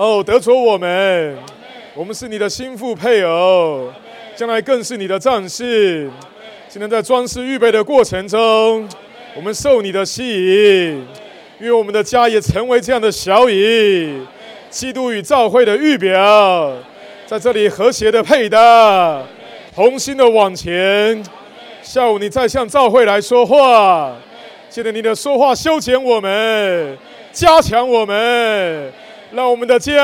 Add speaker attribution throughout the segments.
Speaker 1: 哦，得着我们，我们是你的心腹配偶，将来更是你的战士。今天在装饰预备的过程中，我们受你的吸引，愿我们的家也成为这样的小椅，基督与教会的预表，在这里和谐的配搭，同心的往前。下午你再向教会来说话，记得你的说话修剪我们，加强我们，让我们的家、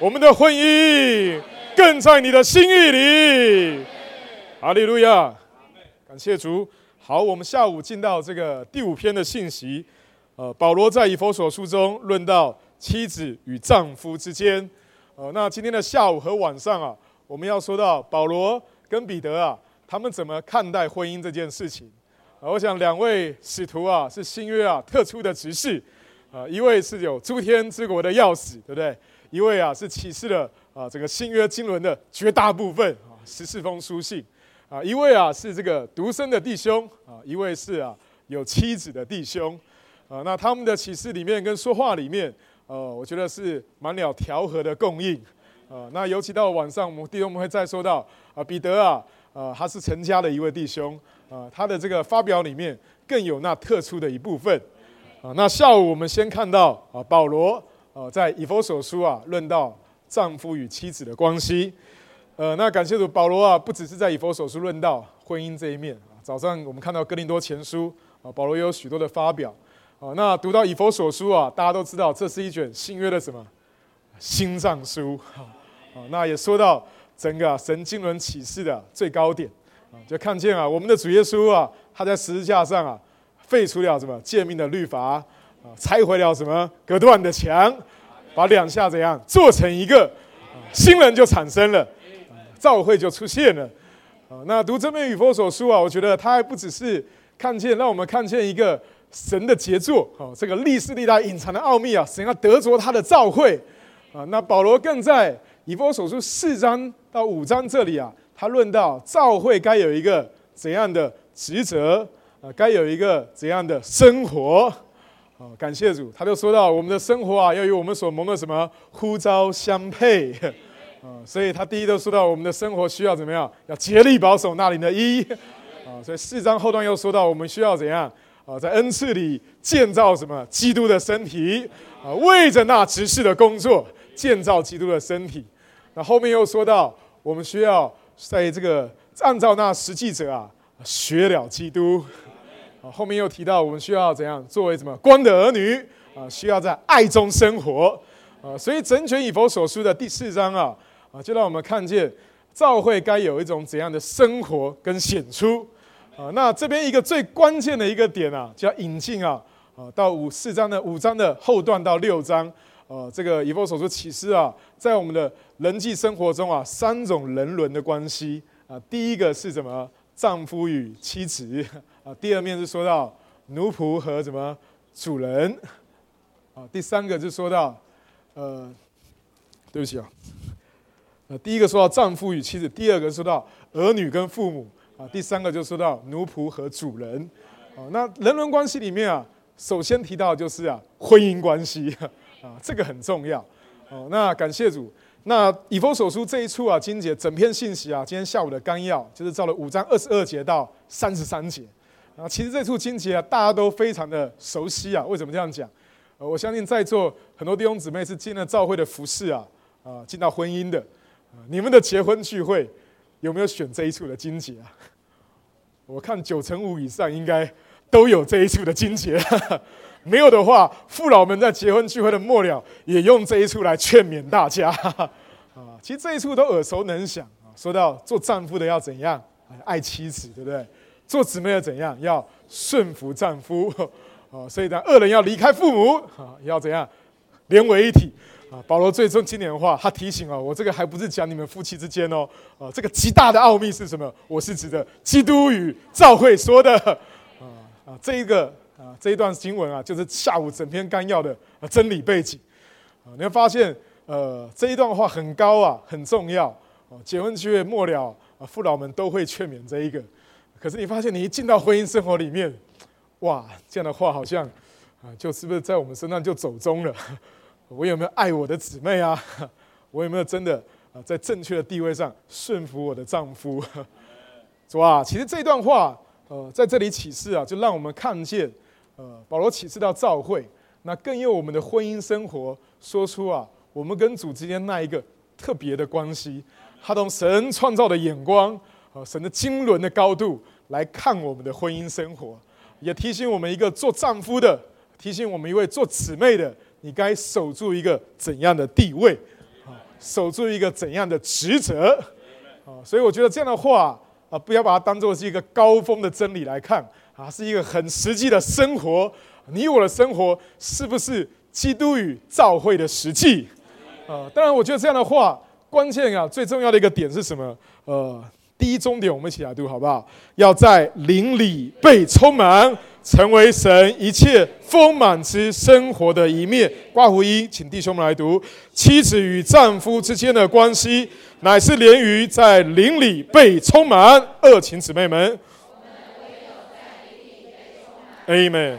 Speaker 1: 我们的婚姻更在你的心意里。哈利路亚。感谢主。好，我们下午进到这个第五篇的信息。呃，保罗在以佛所书中论到妻子与丈夫之间。呃，那今天的下午和晚上啊，我们要说到保罗跟彼得啊，他们怎么看待婚姻这件事情。啊，我想两位使徒啊，是新约啊特殊的执事。啊，一位是有诸天之国的钥匙，对不对？一位啊是启示了啊这个新约经纶的绝大部分啊十四封书信。啊，一位啊是这个独生的弟兄啊，一位是啊有妻子的弟兄啊。那他们的启示里面跟说话里面，呃，我觉得是满了调和的供应啊。那尤其到晚上，我们弟兄们会再说到啊，彼得啊，呃，他是成家的一位弟兄啊，他的这个发表里面更有那特殊的一部分啊。那下午我们先看到啊，保罗啊在以弗所书啊论到丈夫与妻子的关系。呃，那感谢主，保罗啊，不只是在以佛所书论到婚姻这一面啊。早上我们看到哥林多前书啊，保罗也有许多的发表啊。那读到以佛所书啊，大家都知道这是一卷新约的什么新藏书啊。那也说到整个神经纶启示的最高点啊，就看见啊，我们的主耶稣啊，他在十字架上啊，废除了什么诫命的律法啊，拆毁了什么隔断的墙，把两下怎样做成一个新人就产生了。召会就出现了，啊，那读这篇与佛所书啊，我觉得他还不只是看见，让我们看见一个神的杰作，哦，这个历史历代隐藏的奥秘啊，神要得着他的召会，啊，那保罗更在以佛所书四章到五章这里啊，他论到召会该有一个怎样的职责，该有一个怎样的生活，啊，感谢主，他就说到我们的生活啊，要与我们所蒙的什么呼召相配。啊，所以他第一都说到我们的生活需要怎么样？要竭力保守那里的一啊，所以四章后段又说到我们需要怎样啊，在恩赐里建造什么基督的身体啊，为着那执事的工作建造基督的身体。那后面又说到我们需要在这个按照那实际者啊学了基督后面又提到我们需要怎样作为什么光的儿女啊，需要在爱中生活啊，所以整卷以佛所书的第四章啊。啊，就让我们看见教会该有一种怎样的生活跟显出啊。那这边一个最关键的一个点啊，叫引进啊啊，到五四章的五章的后段到六章，呃，这个以弗所说启示啊，在我们的人际生活中啊，三种人伦的关系啊，第一个是什么？丈夫与妻子啊，第二面是说到奴仆和什么主人。啊，第三个就说到呃，对不起啊。呃，第一个说到丈夫与妻子，第二个说到儿女跟父母，啊，第三个就说到奴仆和主人，啊，那人伦关系里面啊，首先提到就是啊，婚姻关系，啊，这个很重要，哦，那感谢主，那以佛所书这一处啊，金姐整篇信息啊，今天下午的纲要就是照了五章二十二节到三十三节，啊，其实这处金节啊，大家都非常的熟悉啊，为什么这样讲？我相信在座很多弟兄姊妹是进了教会的服饰啊，啊，进到婚姻的。你们的结婚聚会有没有选这一处的金节啊？我看九成五以上应该都有这一处的金节，没有的话，父老们在结婚聚会的末了也用这一处来劝勉大家啊。其实这一处都耳熟能详啊。说到做丈夫的要怎样爱妻子，对不对？做姊妹要怎样？要顺服丈夫。啊？所以呢，二人要离开父母。啊，要怎样？连为一体。啊，保罗最终经典的话，他提醒啊，我这个还不是讲你们夫妻之间哦，啊，这个极大的奥秘是什么？我是指的基督与教会说的，啊啊，这一个啊这一段经文啊，就是下午整篇纲要的真理背景，啊，你会发现，呃，这一段话很高啊，很重要，啊，结婚聚会末了啊，父老们都会劝勉这一个，可是你发现你一进到婚姻生活里面，哇，这样的话好像啊，就是不是在我们身上就走中了。我有没有爱我的姊妹啊？我有没有真的啊在正确的地位上顺服我的丈夫？主啊，其实这段话，呃，在这里启示啊，就让我们看见，呃，保罗启示到教会，那更用我们的婚姻生活说出啊，我们跟主之间那一个特别的关系，他从神创造的眼光，神的经纶的高度来看我们的婚姻生活，也提醒我们一个做丈夫的，提醒我们一位做姊妹的，你该守住一个怎样的地位，啊，守住一个怎样的职责，啊，所以我觉得这样的话。啊，不要把它当做是一个高峰的真理来看啊，是一个很实际的生活。你我的生活是不是基督与教会的实际？啊，当然，我觉得这样的话，关键啊，最重要的一个点是什么？呃，第一终点，我们一起来读好不好？要在灵里被充满。成为神一切丰满之生活的一面。挂胡一，请弟兄们来读：妻子与丈夫之间的关系，乃是连于在灵里被充满。二，请姊妹们。Amen。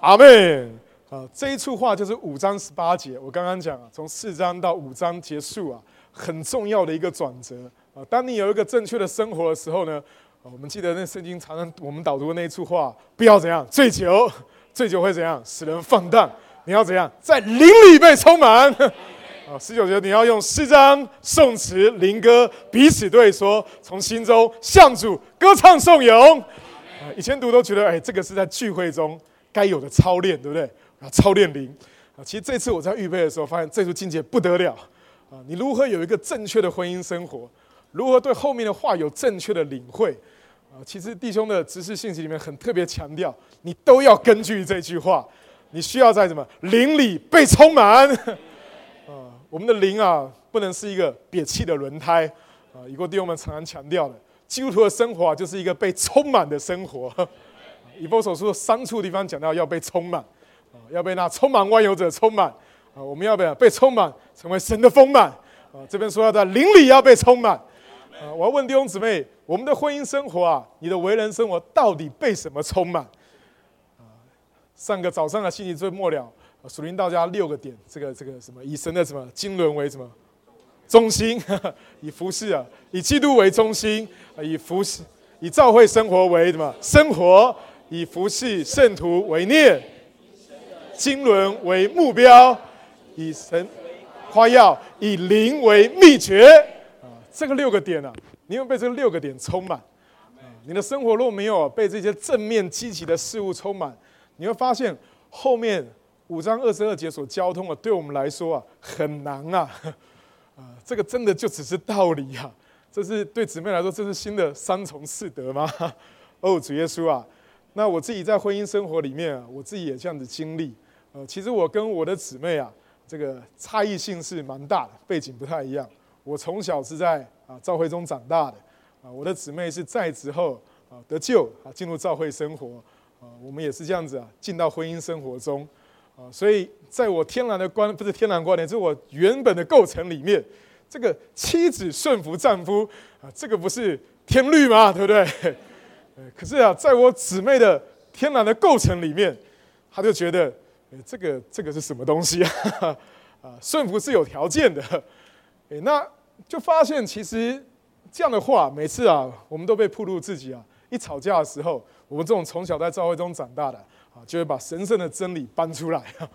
Speaker 1: 阿门。啊，这一处话就是五章十八节。我刚刚讲啊，从四章到五章结束啊，很重要的一个转折啊。当你有一个正确的生活的时候呢？我们记得那圣经常常我们导读的那一处话，不要怎样醉酒，醉酒会怎样使人放荡。你要怎样在灵里被充满？啊，十九节你要用诗章、颂词、灵歌彼此对说，从心中向主歌唱颂咏。啊，以前读都觉得，哎，这个是在聚会中该有的操练，对不对？啊，操练灵。啊，其实这次我在预备的时候，发现这处境界不得了。啊，你如何有一个正确的婚姻生活？如何对后面的话有正确的领会？啊，其实弟兄的知识信息里面很特别强调，你都要根据这句话，你需要在什么灵里被充满。啊，我们的灵啊，不能是一个瘪气的轮胎。啊，一个弟兄们常常强调的，基督徒的生活啊，就是一个被充满的生活。以波所说三处地方讲到要被充满，啊，要被那充满万有者充满。啊，我们要不要被充满，成为神的丰满？啊，这边说要在灵里要被充满。啊，我要问弟兄姊妹，我们的婚姻生活啊，你的为人生活到底被什么充满？啊，上个早上的信息最末了，属灵道家六个点，这个这个什么，以神的什么经纶为什么中心，以服侍啊，以基督为中心啊，以服侍，以教会生活为什么生活，以服侍圣徒为念，经纶为目标，以神夸耀，以灵为秘诀。这个六个点啊，你有被这六个点充满？你的生活若没有被这些正面积极的事物充满，你会发现后面五章二十二节所交通的，对我们来说啊很难啊！啊，这个真的就只是道理啊！这是对姊妹来说，这是新的三重四德吗？哦，主耶稣啊！那我自己在婚姻生活里面啊，我自己也这样子经历。呃，其实我跟我的姊妹啊，这个差异性是蛮大的，背景不太一样。我从小是在啊教会中长大的，啊，我的姊妹是在职后啊得救啊进入教会生活，啊，我们也是这样子啊进到婚姻生活中，啊，所以在我天然的观不是天然观念，就是我原本的构成里面，这个妻子顺服丈夫啊，这个不是天律吗？对不对？可是啊，在我姊妹的天然的构成里面，他就觉得这个这个是什么东西啊？啊，顺服是有条件的。哎，那就发现其实这样的话，每次啊，我们都被暴露自己啊。一吵架的时候，我们这种从小在教会中长大的啊，就会把神圣的真理搬出来 啊。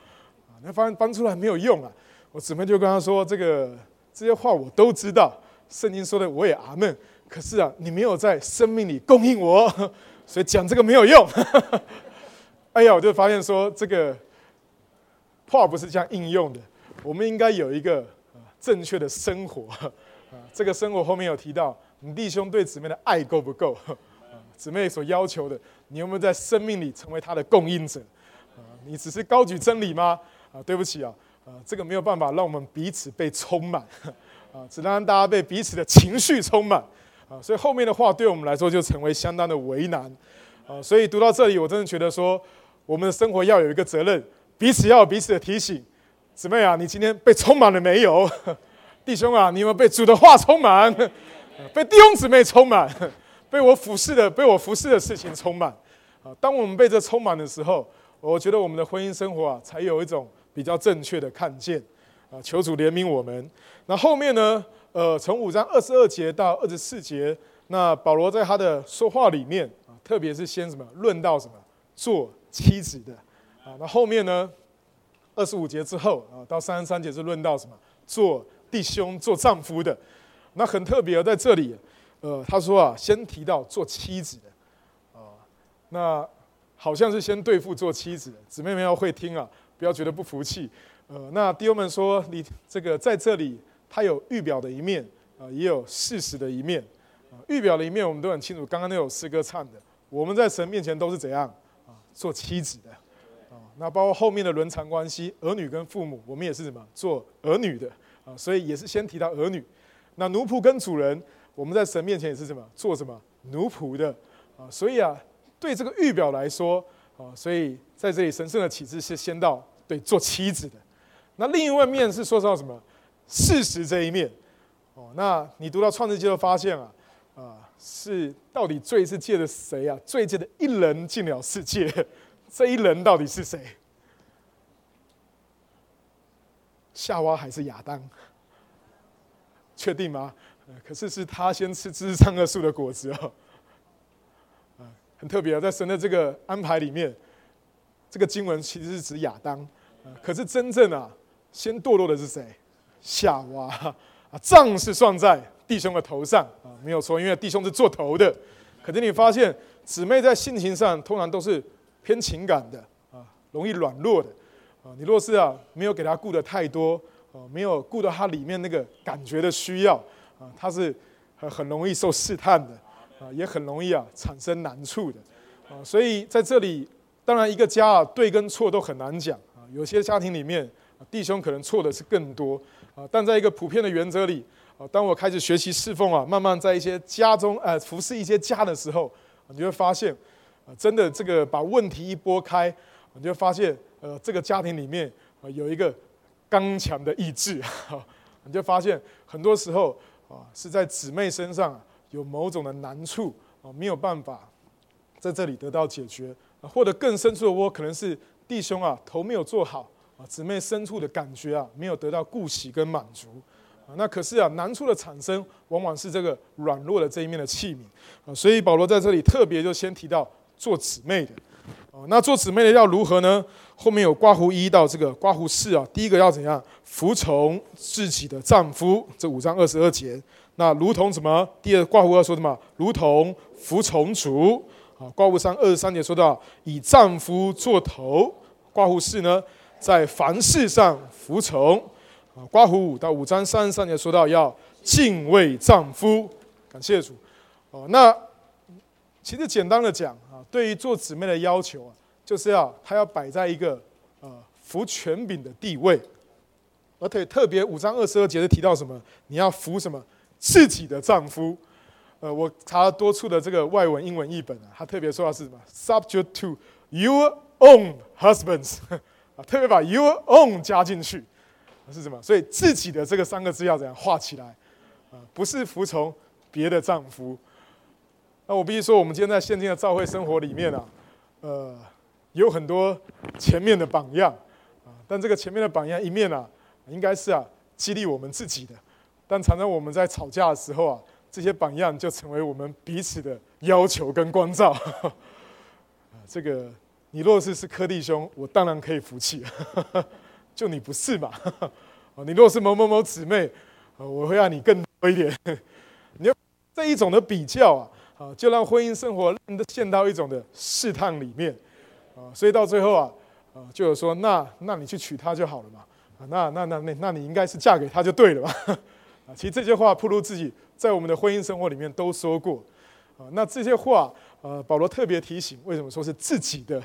Speaker 1: 那发现搬出来没有用啊。我姊妹就跟他说：“这个这些话我都知道，圣经说的我也阿门。可是啊，你没有在生命里供应我，所以讲这个没有用。”哎呀，我就发现说这个话不是这样应用的。我们应该有一个。正确的生活，这个生活后面有提到，你弟兄对姊妹的爱够不够？姊妹所要求的，你有没有在生命里成为他的供应者？你只是高举真理吗？啊，对不起啊，啊，这个没有办法让我们彼此被充满，啊，只能让大家被彼此的情绪充满，啊，所以后面的话对我们来说就成为相当的为难，啊，所以读到这里，我真的觉得说，我们的生活要有一个责任，彼此要有彼此的提醒。姊妹啊，你今天被充满了没有？弟兄啊，你有没有被主的话充满？被弟兄姊妹充满，被我服侍的、被我服侍的事情充满。啊，当我们被这充满的时候，我觉得我们的婚姻生活啊，才有一种比较正确的看见啊。求主怜悯我们。那后面呢？呃，从五章二十二节到二十四节，那保罗在他的说话里面啊，特别是先什么论到什么做妻子的啊。那后面呢，二十五节之后啊，到三十三节是论到什么做弟兄、做丈夫的。那很特别在这里，呃，他说啊，先提到做妻子的啊，那好像是先对付做妻子的姊妹们要会听啊，不要觉得不服气。呃，那弟兄们说，你这个在这里。它有预表的一面啊，也有事实的一面啊。预表的一面我们都很清楚，刚刚那首诗歌唱的，我们在神面前都是怎样啊？做妻子的。那包括后面的伦常关系，儿女跟父母，我们也是什么？做儿女的啊。所以也是先提到儿女。那奴仆跟主人，我们在神面前也是什么？做什么？奴仆的啊。所以啊，对这个预表来说啊，所以在这里神圣的启示是先到对做妻子的。那另一面是说到什么？事实这一面，哦，那你读到创世纪就发现啊，啊，是到底罪是借的谁啊？罪借的一人进了世界，这一人到底是谁？夏娃还是亚当？确定吗？可是是他先吃知善恶树的果子哦，很特别啊，在神的这个安排里面，这个经文其实是指亚当，可是真正啊，先堕落的是谁？夏娃啊，杖是算在弟兄的头上啊，没有错，因为弟兄是做头的。可是你发现姊妹在性情上通常都是偏情感的啊，容易软弱的啊。你若是啊没有给他顾的太多啊，没有顾到他里面那个感觉的需要啊，他是很很容易受试探的啊，也很容易啊产生难处的啊。所以在这里，当然一个家啊对跟错都很难讲啊，有些家庭里面弟兄可能错的是更多。啊，但在一个普遍的原则里，啊，当我开始学习侍奉啊，慢慢在一些家中，呃，服侍一些家的时候，你会发现，啊，真的这个把问题一拨开，你就发现，呃，这个家庭里面啊有一个刚强的意志，你就发现很多时候啊是在姊妹身上有某种的难处啊没有办法在这里得到解决，或者更深处的窝可能是弟兄啊头没有做好。啊，姊妹深处的感觉啊，没有得到顾惜跟满足。那可是啊，难处的产生往往是这个软弱的这一面的器皿啊。所以保罗在这里特别就先提到做姊妹的啊。那做姊妹的要如何呢？后面有刮胡一到这个刮胡四啊。第一个要怎样？服从自己的丈夫，这五章二十二节。那如同什么？第二刮胡二说什么？如同服从主啊。刮胡三二十三节说到以丈夫做头。刮胡四呢？在凡事上服从啊，刮胡五到五章三十三节说到要敬畏丈夫，感谢主哦。那其实简单的讲，对于做姊妹的要求啊，就是要她要摆在一个呃服权柄的地位，而且特别五章二十二节是提到什么？你要服什么自己的丈夫？呃，我查了多处的这个外文英文译本啊，他特别说的是什么？Subject to your own husbands。啊，特别把 your own 加进去，是什么？所以自己的这个三个字要怎样画起来？啊，不是服从别的丈夫。那我必须说，我们今天在现今的教会生活里面啊，呃，有很多前面的榜样啊，但这个前面的榜样一面啊，应该是啊激励我们自己的，但常常我们在吵架的时候啊，这些榜样就成为我们彼此的要求跟关照。啊，这个。你若是是柯弟兄，我当然可以服气，就你不是嘛？你若是某某某姊妹，我会让你更多一点。你要这一种的比较啊，啊，就让婚姻生活陷到一种的试探里面啊，所以到最后啊，啊，就有说，那那你去娶她就好了嘛，啊，那那那那那你应该是嫁给他就对了嘛，啊，其实这些话，不如自己在我们的婚姻生活里面都说过啊，那这些话，呃，保罗特别提醒，为什么说是自己的？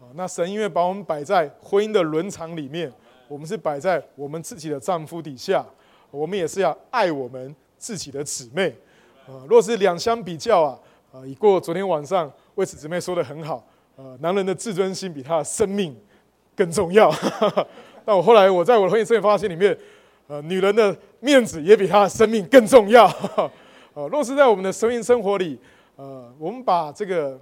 Speaker 1: 啊，那神因为把我们摆在婚姻的伦常里面，我们是摆在我们自己的丈夫底下，我们也是要爱我们自己的姊妹。啊，若是两相比较啊，啊，已过昨天晚上为此姊妹说的很好，呃，男人的自尊心比他的生命更重要。但我后来我在我的婚姻生活发现里面，呃，女人的面子也比她的生命更重要。呃，若是在我们的生命生活里，呃，我们把这个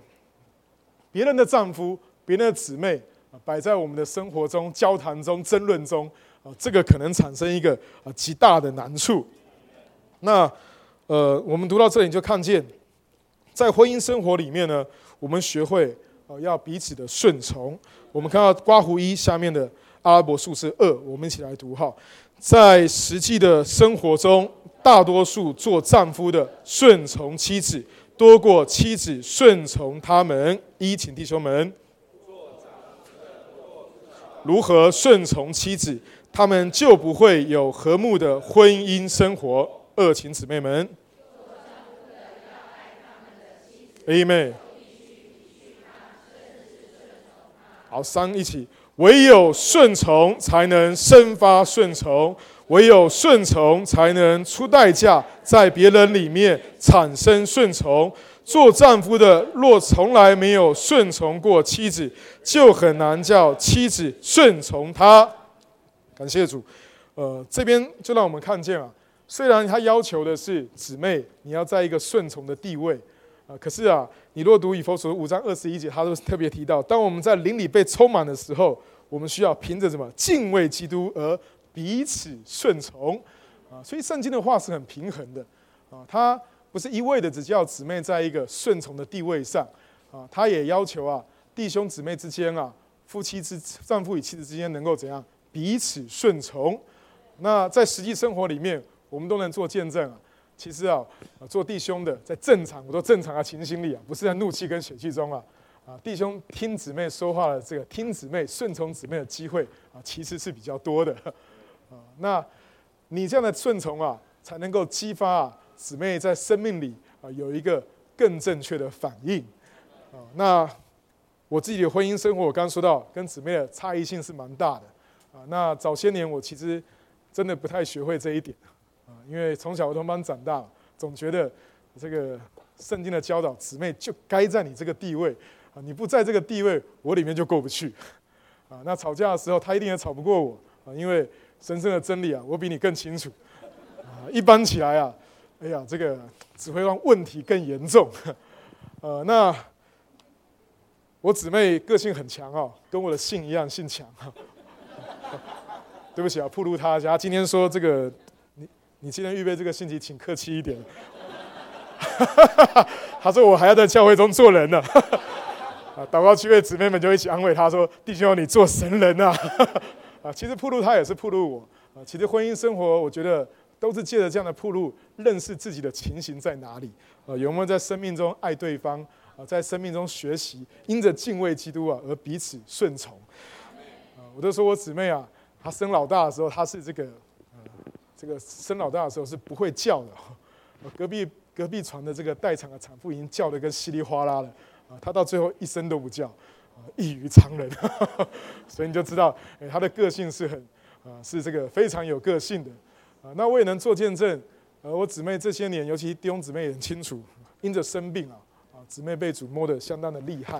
Speaker 1: 别人的丈夫。别人的姊妹啊，摆在我们的生活中、交谈中、争论中，啊，这个可能产生一个啊极大的难处。那呃，我们读到这里就看见，在婚姻生活里面呢，我们学会啊要彼此的顺从。我们看到刮胡一下面的阿拉伯数字二，我们一起来读哈。在实际的生活中，大多数做丈夫的顺从妻子。多过妻子顺从他们。一，请弟兄们，如何顺从妻子，他们就不会有和睦的婚姻生活。二，请姊妹们，Amen。好，三，一起，唯有顺从才能生发顺从。唯有顺从，才能出代价，在别人里面产生顺从。做丈夫的若从来没有顺从过妻子，就很难叫妻子顺从他。感谢主。呃，这边就让我们看见啊，虽然他要求的是姊妹你要在一个顺从的地位啊，可是啊，你若读以弗所五章二十一节，他都特别提到，当我们在灵里被充满的时候，我们需要凭着什么敬畏基督而。彼此顺从啊，所以圣经的话是很平衡的啊，他不是一味的只叫姊妹在一个顺从的地位上啊，他也要求啊弟兄姊妹之间啊，夫妻之丈夫与妻子之间能够怎样彼此顺从。那在实际生活里面，我们都能做见证啊。其实啊，做弟兄的在正常，我说正常的情形里啊，不是在怒气跟血气中啊啊，弟兄听姊妹说话的这个听姊妹顺从姊妹的机会啊，其实是比较多的。啊，那你这样的顺从啊，才能够激发啊姊妹在生命里啊有一个更正确的反应。啊，那我自己的婚姻生活，我刚刚说到跟姊妹的差异性是蛮大的。啊，那早些年我其实真的不太学会这一点。因为从小儿童班长大，总觉得这个圣经的教导，姊妹就该在你这个地位。啊，你不在这个地位，我里面就过不去。啊，那吵架的时候，他一定也吵不过我。啊，因为神圣的真理啊，我比你更清楚。啊，一般起来啊，哎呀，这个只会让问题更严重。呃，那我姊妹个性很强哦，跟我的姓一样，姓强。对不起啊，暴露他家。今天说这个，你今天预备这个信息，请客气一点。他说我还要在教会中做人呢。啊，祷告区位姊妹们就一起安慰他说：“弟兄，你做神人啊！” 啊，其实铺路他也是铺路我啊。其实婚姻生活，我觉得都是借着这样的铺路，认识自己的情形在哪里啊？有没有在生命中爱对方啊？在生命中学习，因着敬畏基督啊而彼此顺从啊？我都说我姊妹啊，她生老大的时候，她是这个，这个生老大的时候是不会叫的。隔壁隔壁床的这个待产的产妇已经叫的跟稀里哗啦了啊，她到最后一声都不叫。异于常人，所以你就知道，哎，他的个性是很，啊，是这个非常有个性的，啊，那我也能做见证，呃，我姊妹这些年，尤其弟兄姊妹也很清楚，因着生病啊，啊，姊妹被主摸得相当的厉害，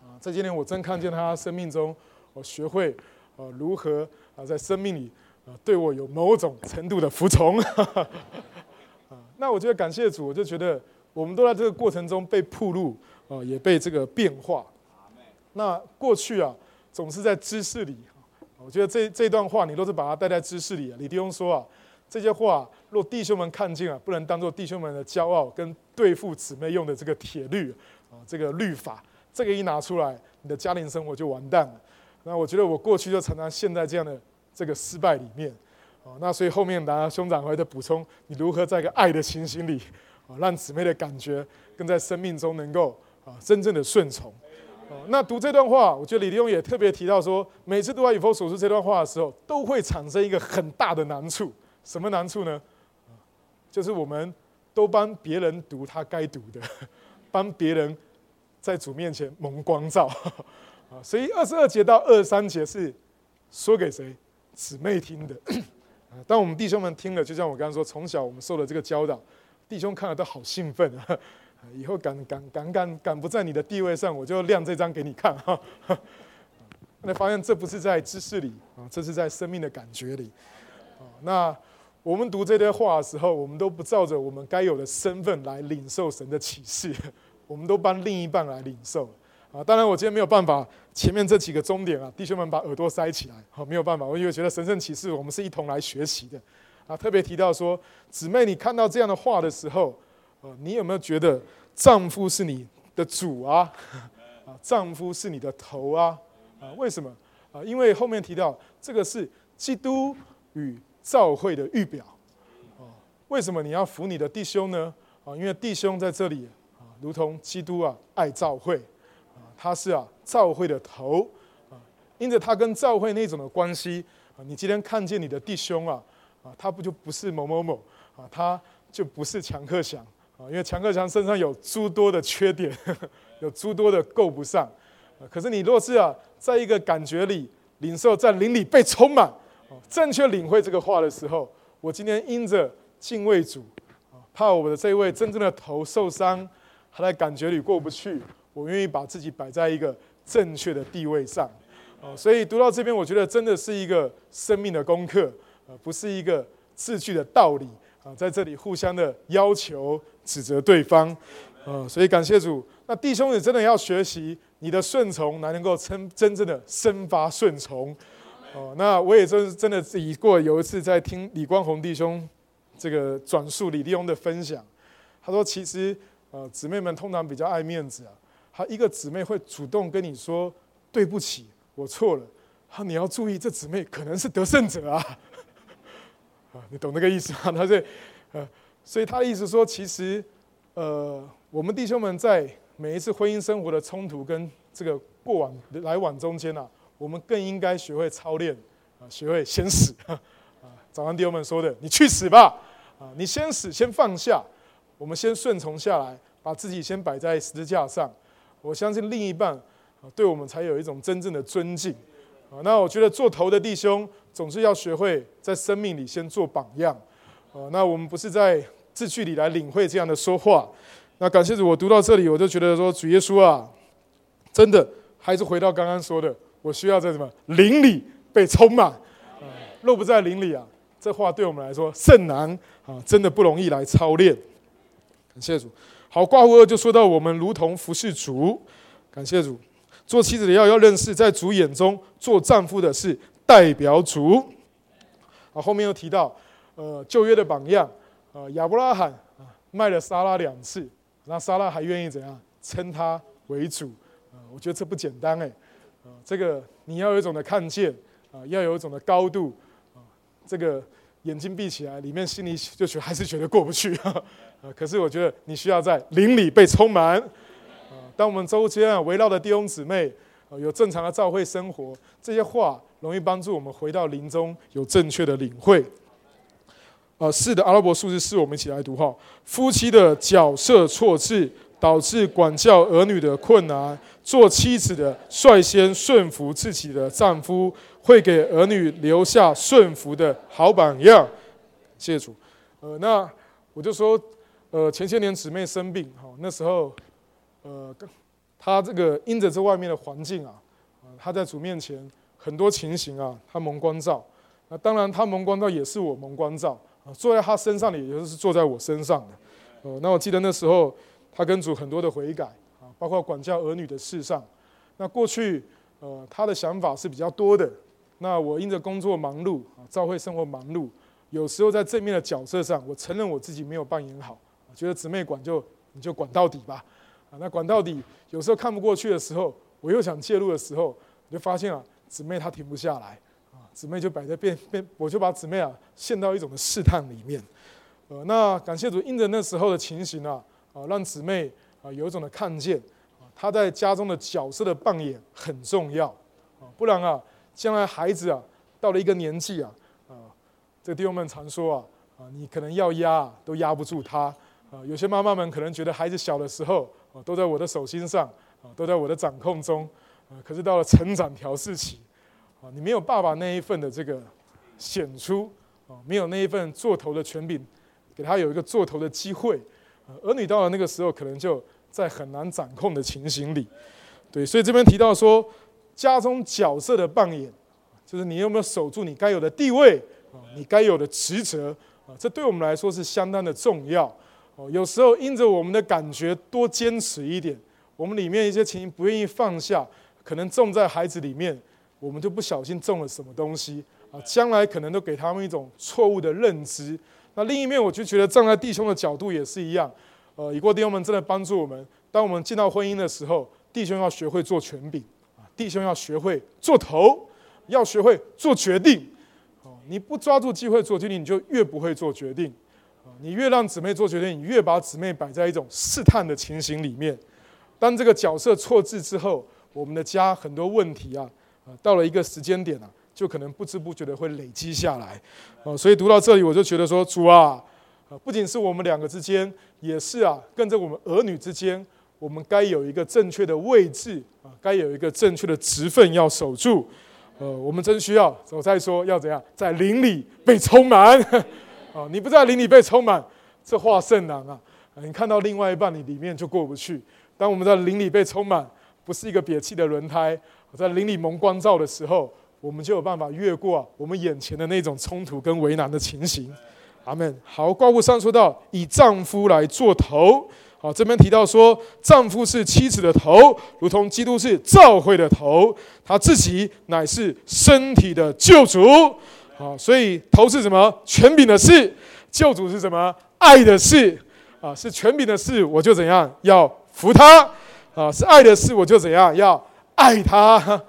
Speaker 1: 啊，这些年我真看见她生命中，我学会，呃，如何啊，在生命里，啊，对我有某种程度的服从，啊，那我觉得感谢主，我就觉得我们都在这个过程中被铺路，啊，也被这个变化。那过去啊，总是在知识里。我觉得这这段话，你都是把它带在知识里。李弟兄说啊，这些话若弟兄们看见啊，不能当做弟兄们的骄傲跟对付姊妹用的这个铁律啊，这个律法，这个一拿出来，你的家庭生活就完蛋了。那我觉得我过去就常常陷在这样的这个失败里面啊。那所以后面大家兄长会再补充，你如何在一个爱的情形里啊，让姊妹的感觉跟在生命中能够啊真正的顺从。那读这段话，我觉得李立勇也特别提到说，每次读完以弗所书这段话的时候，都会产生一个很大的难处。什么难处呢？就是我们都帮别人读他该读的，帮别人在主面前蒙光照。啊，所以二十二节到二十三节是说给谁？姊妹听的。当我们弟兄们听了，就像我刚刚说，从小我们受了这个教导，弟兄看了都好兴奋啊。以后敢敢敢敢敢不在你的地位上，我就亮这张给你看哈。那发现这不是在知识里啊，这是在生命的感觉里。那我们读这段话的时候，我们都不照着我们该有的身份来领受神的启示，我们都帮另一半来领受啊，当然我今天没有办法前面这几个终点啊，弟兄们把耳朵塞起来，好没有办法，我因为觉得神圣启示我们是一同来学习的，啊，特别提到说姊妹，你看到这样的话的时候，呃，你有没有觉得丈夫是你的主啊？啊，丈夫是你的头啊？啊，为什么？啊，因为后面提到这个是基督与教会的预表，啊，为什么你要服你的弟兄呢？啊，因为弟兄在这里啊，如同基督啊爱教会，他是啊教会的头，啊，因着他跟教会那种的关系，啊，你今天看见你的弟兄啊，啊，他不就不是某某某，啊，他就不是强克强，啊，因为强克强身上有诸多的缺点，有诸多的够不上，可是你若是啊，在一个感觉里领受，在灵里被充满，正确领会这个话的时候，我今天因着敬畏主。怕我的这位真正的头受伤，他在感觉里过不去，我愿意把自己摆在一个正确的地位上，哦，所以读到这边，我觉得真的是一个生命的功课，呃，不是一个字句的道理啊，在这里互相的要求、指责对方，呃，所以感谢主。那弟兄也真的要学习，你的顺从才能够真真正的生发顺从，哦，那我也真真的以过有一次在听李光宏弟兄。这个转述李立翁的分享，他说：“其实，呃，姊妹们通常比较爱面子啊。他一个姊妹会主动跟你说对不起，我错了。他你要注意，这姊妹可能是得胜者啊。啊，你懂那个意思吗？他是，呃，所以他的意思说，其实，呃，我们弟兄们在每一次婚姻生活的冲突跟这个过往来往中间啊，我们更应该学会操练啊，学会先死 啊。早上弟兄们说的，你去死吧。”啊，你先死，先放下，我们先顺从下来，把自己先摆在十字架上。我相信另一半啊，对我们才有一种真正的尊敬。啊，那我觉得做头的弟兄总是要学会在生命里先做榜样。啊，那我们不是在字句里来领会这样的说话。那感谢主，我读到这里，我就觉得说主耶稣啊，真的还是回到刚刚说的，我需要在什么灵里被充满。若不在灵里啊。这话对我们来说甚难啊，真的不容易来操练。感谢主。好，挂户二就说到我们如同服侍主，感谢主。做妻子的要要认识，在主眼中做丈夫的是代表主。啊，后面又提到，呃，旧约的榜样，呃，亚伯拉罕啊卖了撒拉两次，那撒拉还愿意怎样称他为主？啊，我觉得这不简单哎，啊，这个你要有一种的看见啊，要有一种的高度啊。这个眼睛闭起来，里面心里就觉还是觉得过不去啊。可是我觉得你需要在灵里被充满啊。当我们周间啊围绕的弟兄姊妹有正常的教会生活，这些话容易帮助我们回到灵中有正确的领会。啊，是的，阿拉伯数字四，我们一起来读哈。夫妻的角色错置，导致管教儿女的困难。做妻子的率先顺服自己的丈夫。会给儿女留下顺服的好榜样，谢主。呃，那我就说，呃，前些年姊妹生病，哈，那时候，呃，他这个因着这外面的环境啊，啊，他在主面前很多情形啊，他蒙光照。那当然，他蒙光照也是我蒙光照啊，坐在他身上的，也就是坐在我身上的。呃，那我记得那时候他跟主很多的悔改啊，包括管教儿女的事上。那过去，呃，他的想法是比较多的。那我因着工作忙碌啊，教会生活忙碌，有时候在正面的角色上，我承认我自己没有扮演好，觉得姊妹管就你就管到底吧，啊，那管到底，有时候看不过去的时候，我又想介入的时候，我就发现啊，姊妹她停不下来，啊，姊妹就摆在变变，我就把姊妹啊陷到一种的试探里面，呃，那感谢主，因着那时候的情形啊，啊，让姊妹啊有一种的看见，啊，她在家中的角色的扮演很重要，啊，不然啊。将来孩子啊，到了一个年纪啊，啊，这弟兄们常说啊，啊，你可能要压都压不住他啊。有些妈妈们可能觉得孩子小的时候啊，都在我的手心上啊，都在我的掌控中啊。可是到了成长调试期啊，你没有爸爸那一份的这个显出啊，没有那一份做头的权柄，给他有一个做头的机会啊。儿女到了那个时候，可能就在很难掌控的情形里。对，所以这边提到说。家中角色的扮演，就是你有没有守住你该有的地位啊？你该有的职责啊？这对我们来说是相当的重要哦。有时候因着我们的感觉多坚持一点，我们里面一些情不愿意放下，可能种在孩子里面，我们就不小心种了什么东西啊，将来可能都给他们一种错误的认知。那另一面，我就觉得站在弟兄的角度也是一样，呃，以过弟兄们真的帮助我们，当我们进到婚姻的时候，弟兄要学会做权柄，弟兄要学会做头，要学会做决定。哦，你不抓住机会做决定，你就越不会做决定。你越让姊妹做决定，你越把姊妹摆在一种试探的情形里面。当这个角色错置之后，我们的家很多问题啊，到了一个时间点啊，就可能不知不觉的会累积下来。哦，所以读到这里，我就觉得说，主，啊，不仅是我们两个之间，也是啊，跟着我们儿女之间，我们该有一个正确的位置啊，该有一个正确的职分要守住。呃，我们真需要，我再说要怎样，在灵里被充满。啊，你不在灵里被充满，这话甚难啊！你看到另外一半，你里面就过不去。当我们在灵里被充满，不是一个瘪气的轮胎，在灵里蒙光照的时候，我们就有办法越过我们眼前的那种冲突跟为难的情形。阿门。好，怪物上说到以丈夫来做头。好，这边提到说，丈夫是妻子的头，如同基督是教会的头，他自己乃是身体的救主。好，所以头是什么？权柄的事，救主是什么？爱的事啊，是权柄的事，我就怎样要服他啊？是爱的事，我就怎样要爱他。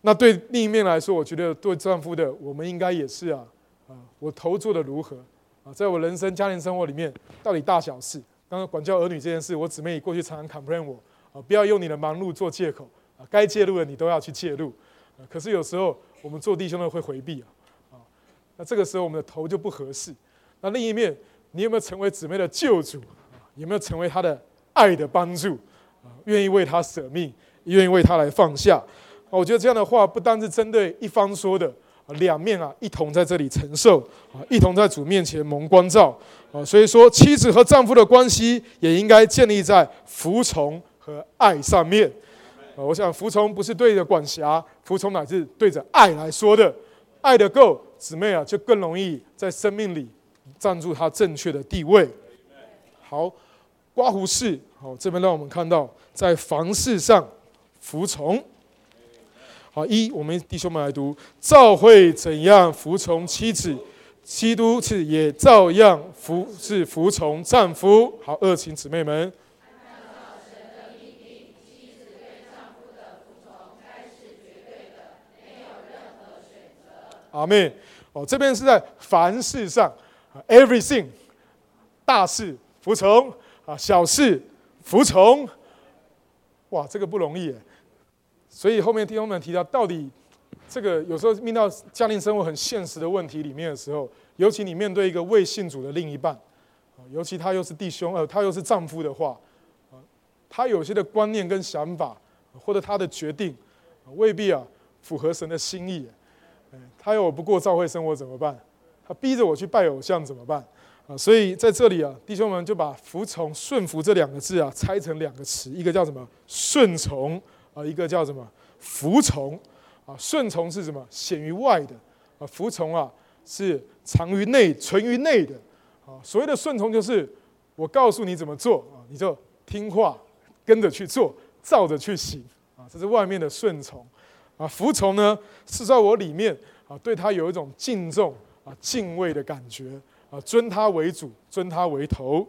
Speaker 1: 那对另一面来说，我觉得对丈夫的，我们应该也是啊啊，我头做的如何啊？在我人生家庭生活里面，到底大小事？刚刚管教儿女这件事，我姊妹过去常常 complain 我啊，不要用你的忙碌做借口啊，该介入的你都要去介入。可是有时候我们做弟兄的会回避啊，啊，那这个时候我们的头就不合适。那另一面，你有没有成为姊妹的救主啊？有没有成为他的爱的帮助？啊，愿意为他舍命，愿意为他来放下？我觉得这样的话不单是针对一方说的，两面啊一同在这里承受啊，一同在主面前蒙光照啊。所以说，妻子和丈夫的关系也应该建立在服从和爱上面。啊，我想服从不是对着管辖，服从乃是对着爱来说的。爱的够，姊妹啊，就更容易在生命里站住他正确的地位。好，刮胡式，好，这边让我们看到在房事上服从。好，一，我们弟兄们来读：照会怎样服从妻子，基督是也照样服是服从丈夫。好，二，请姊妹们。阿妹，哦，这边是在凡事上，everything，大事服从啊，小事服从，哇，这个不容易。所以后面弟兄们提到，到底这个有时候面到家庭生活很现实的问题里面的时候，尤其你面对一个未信主的另一半，尤其他又是弟兄，呃，他又是丈夫的话，他有些的观念跟想法，或者他的决定，未必啊符合神的心意。他要我不过教会生活怎么办？他逼着我去拜偶像怎么办？啊，所以在这里啊，弟兄们就把服从、顺服这两个字啊拆成两个词，一个叫什么顺从啊，一个叫什么服从啊。顺从是什么显于外的啊？服从啊是藏于内、存于内的啊。所谓的顺从就是我告诉你怎么做啊，你就听话跟着去做，照着去行啊。这是外面的顺从。啊，服从呢是在我里面啊，对他有一种敬重啊、敬畏的感觉啊，尊他为主，尊他为头。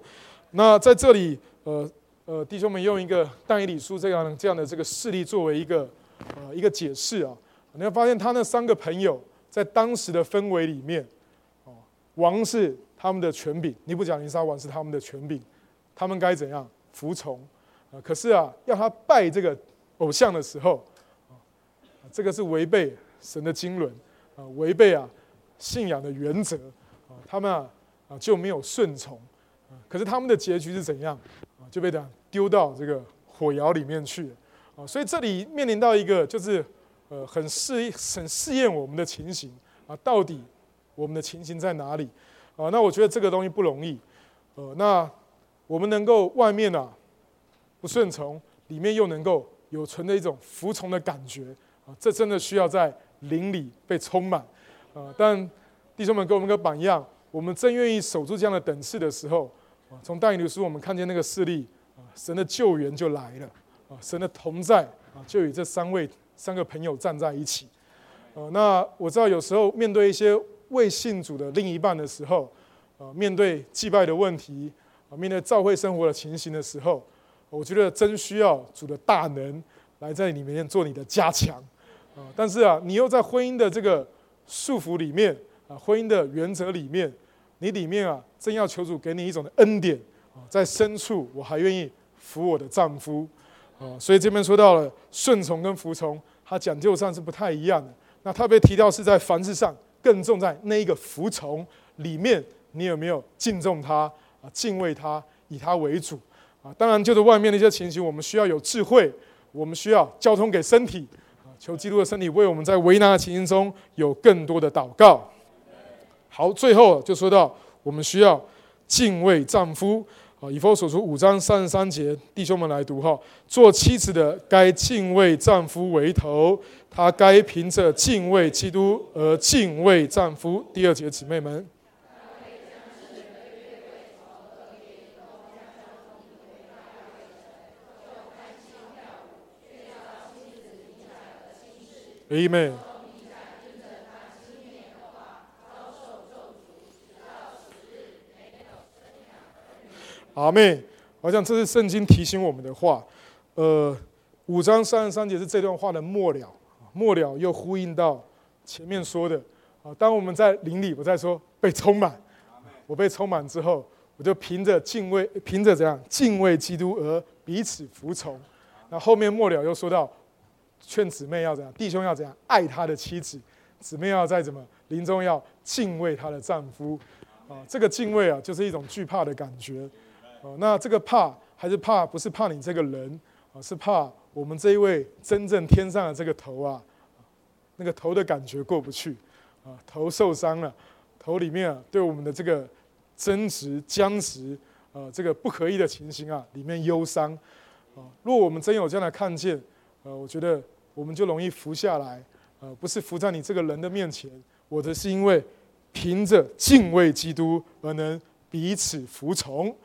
Speaker 1: 那在这里，呃呃，弟兄们用一个但以理书这样这样的这个事例作为一个呃一个解释啊，你会发现他那三个朋友在当时的氛围里面，哦，王是他们的权柄，尼布甲尼撒王是他们的权柄，他们该怎样服从啊？可是啊，要他拜这个偶像的时候。这个是违背神的经纶啊，违背啊信仰的原则啊，他们啊就没有顺从。可是他们的结局是怎样啊？就被这样丢到这个火窑里面去啊。所以这里面临到一个就是呃很试很试验我们的情形啊，到底我们的情形在哪里啊？那我觉得这个东西不容易呃，那我们能够外面啊不顺从，里面又能够有存的一种服从的感觉。啊，这真的需要在灵里被充满，啊！但弟兄们给我们个榜样，我们真愿意守住这样的等次的时候，从大隐流书我们看见那个事例，啊，神的救援就来了啊，神的同在啊，就与这三位三个朋友站在一起。呃，那我知道有时候面对一些未信主的另一半的时候，呃，面对祭拜的问题，啊，面对教会生活的情形的时候，我觉得真需要主的大能来在里面做你的加强。啊，但是啊，你又在婚姻的这个束缚里面啊，婚姻的原则里面，你里面啊，真要求主给你一种的恩典啊，在深处我还愿意服我的丈夫啊，所以这边说到了顺从跟服从，它讲究上是不太一样的。那特别提到是在凡事上更重在那一个服从里面，你有没有敬重他啊，敬畏他，以他为主啊？当然，就是外面的一些情形，我们需要有智慧，我们需要交通给身体。求基督的身体为我们在为难的情形中有更多的祷告。好，最后就说到我们需要敬畏丈夫啊。以弗所书五章三十三节，弟兄们来读哈。做妻子的该敬畏丈夫为头，她该凭着敬畏基督而敬畏丈夫。第二节，姊妹们。阿门。阿妹，好像这是圣经提醒我们的话。呃，五章三十三节是这段话的末了，末了又呼应到前面说的。啊，当我们在灵里，我在说被充满，我被充满之后，我就凭着敬畏，凭着怎样？敬畏基督而彼此服从。那后面末了又说到。劝姊妹要怎样，弟兄要怎样？爱他的妻子，姊妹要在怎么？临终要敬畏她的丈夫，啊，这个敬畏啊，就是一种惧怕的感觉，啊，那这个怕还是怕，不是怕你这个人，啊，是怕我们这一位真正天上的这个头啊，那个头的感觉过不去，啊，头受伤了，头里面啊，对我们的这个争执僵持，啊，这个不可以的情形啊，里面忧伤，啊，若我们真有这样的看见，呃，我觉得。我们就容易服下来，呃，不是服在你这个人的面前，我的是因为凭着敬畏基督而能彼此服从，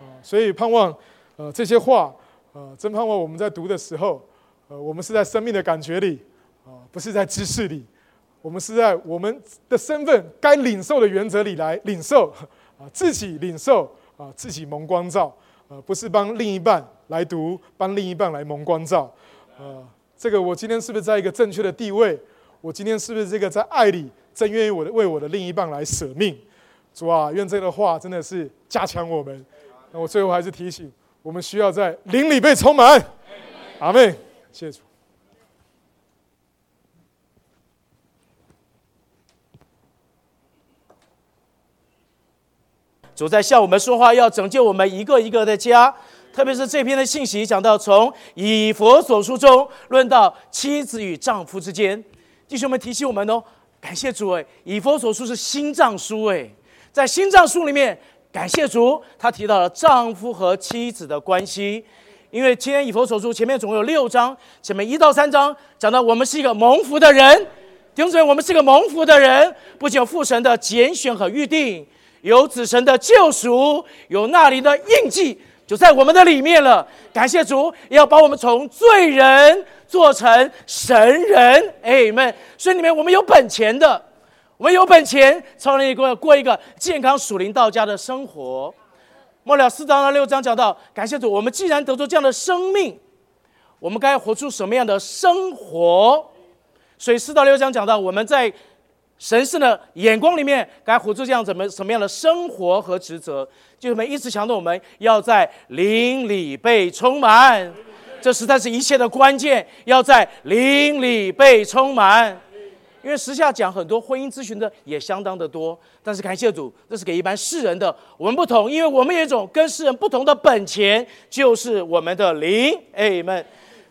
Speaker 1: 啊，所以盼望，呃，这些话，呃，真盼望我们在读的时候，呃，我们是在生命的感觉里，啊，不是在知识里，我们是在我们的身份该领受的原则里来领受，啊，自己领受，啊，自己蒙光照，呃，不是帮另一半来读，帮另一半来蒙光照，啊。这个我今天是不是在一个正确的地位？我今天是不是这个在爱里真愿意我的为我的另一半来舍命？主啊，愿这个话真的是加强我们。那我最后还是提醒，我们需要在灵里被充满。阿妹，谢谢主。
Speaker 2: 主在向我们说话，要拯救我们一个一个的家。特别是这篇的信息讲到，从以佛所书中论到妻子与丈夫之间，弟兄们提醒我们哦，感谢主哎，以佛所书是心脏书哎，在心脏书里面，感谢主，他提到了丈夫和妻子的关系，因为今天以佛所书前面总共有六章，前面一到三章讲到我们是一个蒙福的人，弟兄姊妹，我们是个蒙福的人，不仅有父神的拣选和预定，有子神的救赎，有那里的印记。就在我们的里面了，感谢主，要把我们从罪人做成神人，哎们，所以里面我们有本钱的，我们有本钱，超人一个过一个健康属灵道家的生活。末了四章到六章讲到，感谢主，我们既然得出这样的生命，我们该活出什么样的生活？所以四到六章讲到我们在。神圣的眼光里面，该活出这样怎么什么样的生活和职责？就是们一直强调我们要在灵里被充满，这实在是一切的关键。要在灵里被充满，因为时下讲很多婚姻咨询的也相当的多，但是感谢主，这是给一般世人的。我们不同，因为我们有一种跟世人不同的本钱，就是我们的灵。哎们，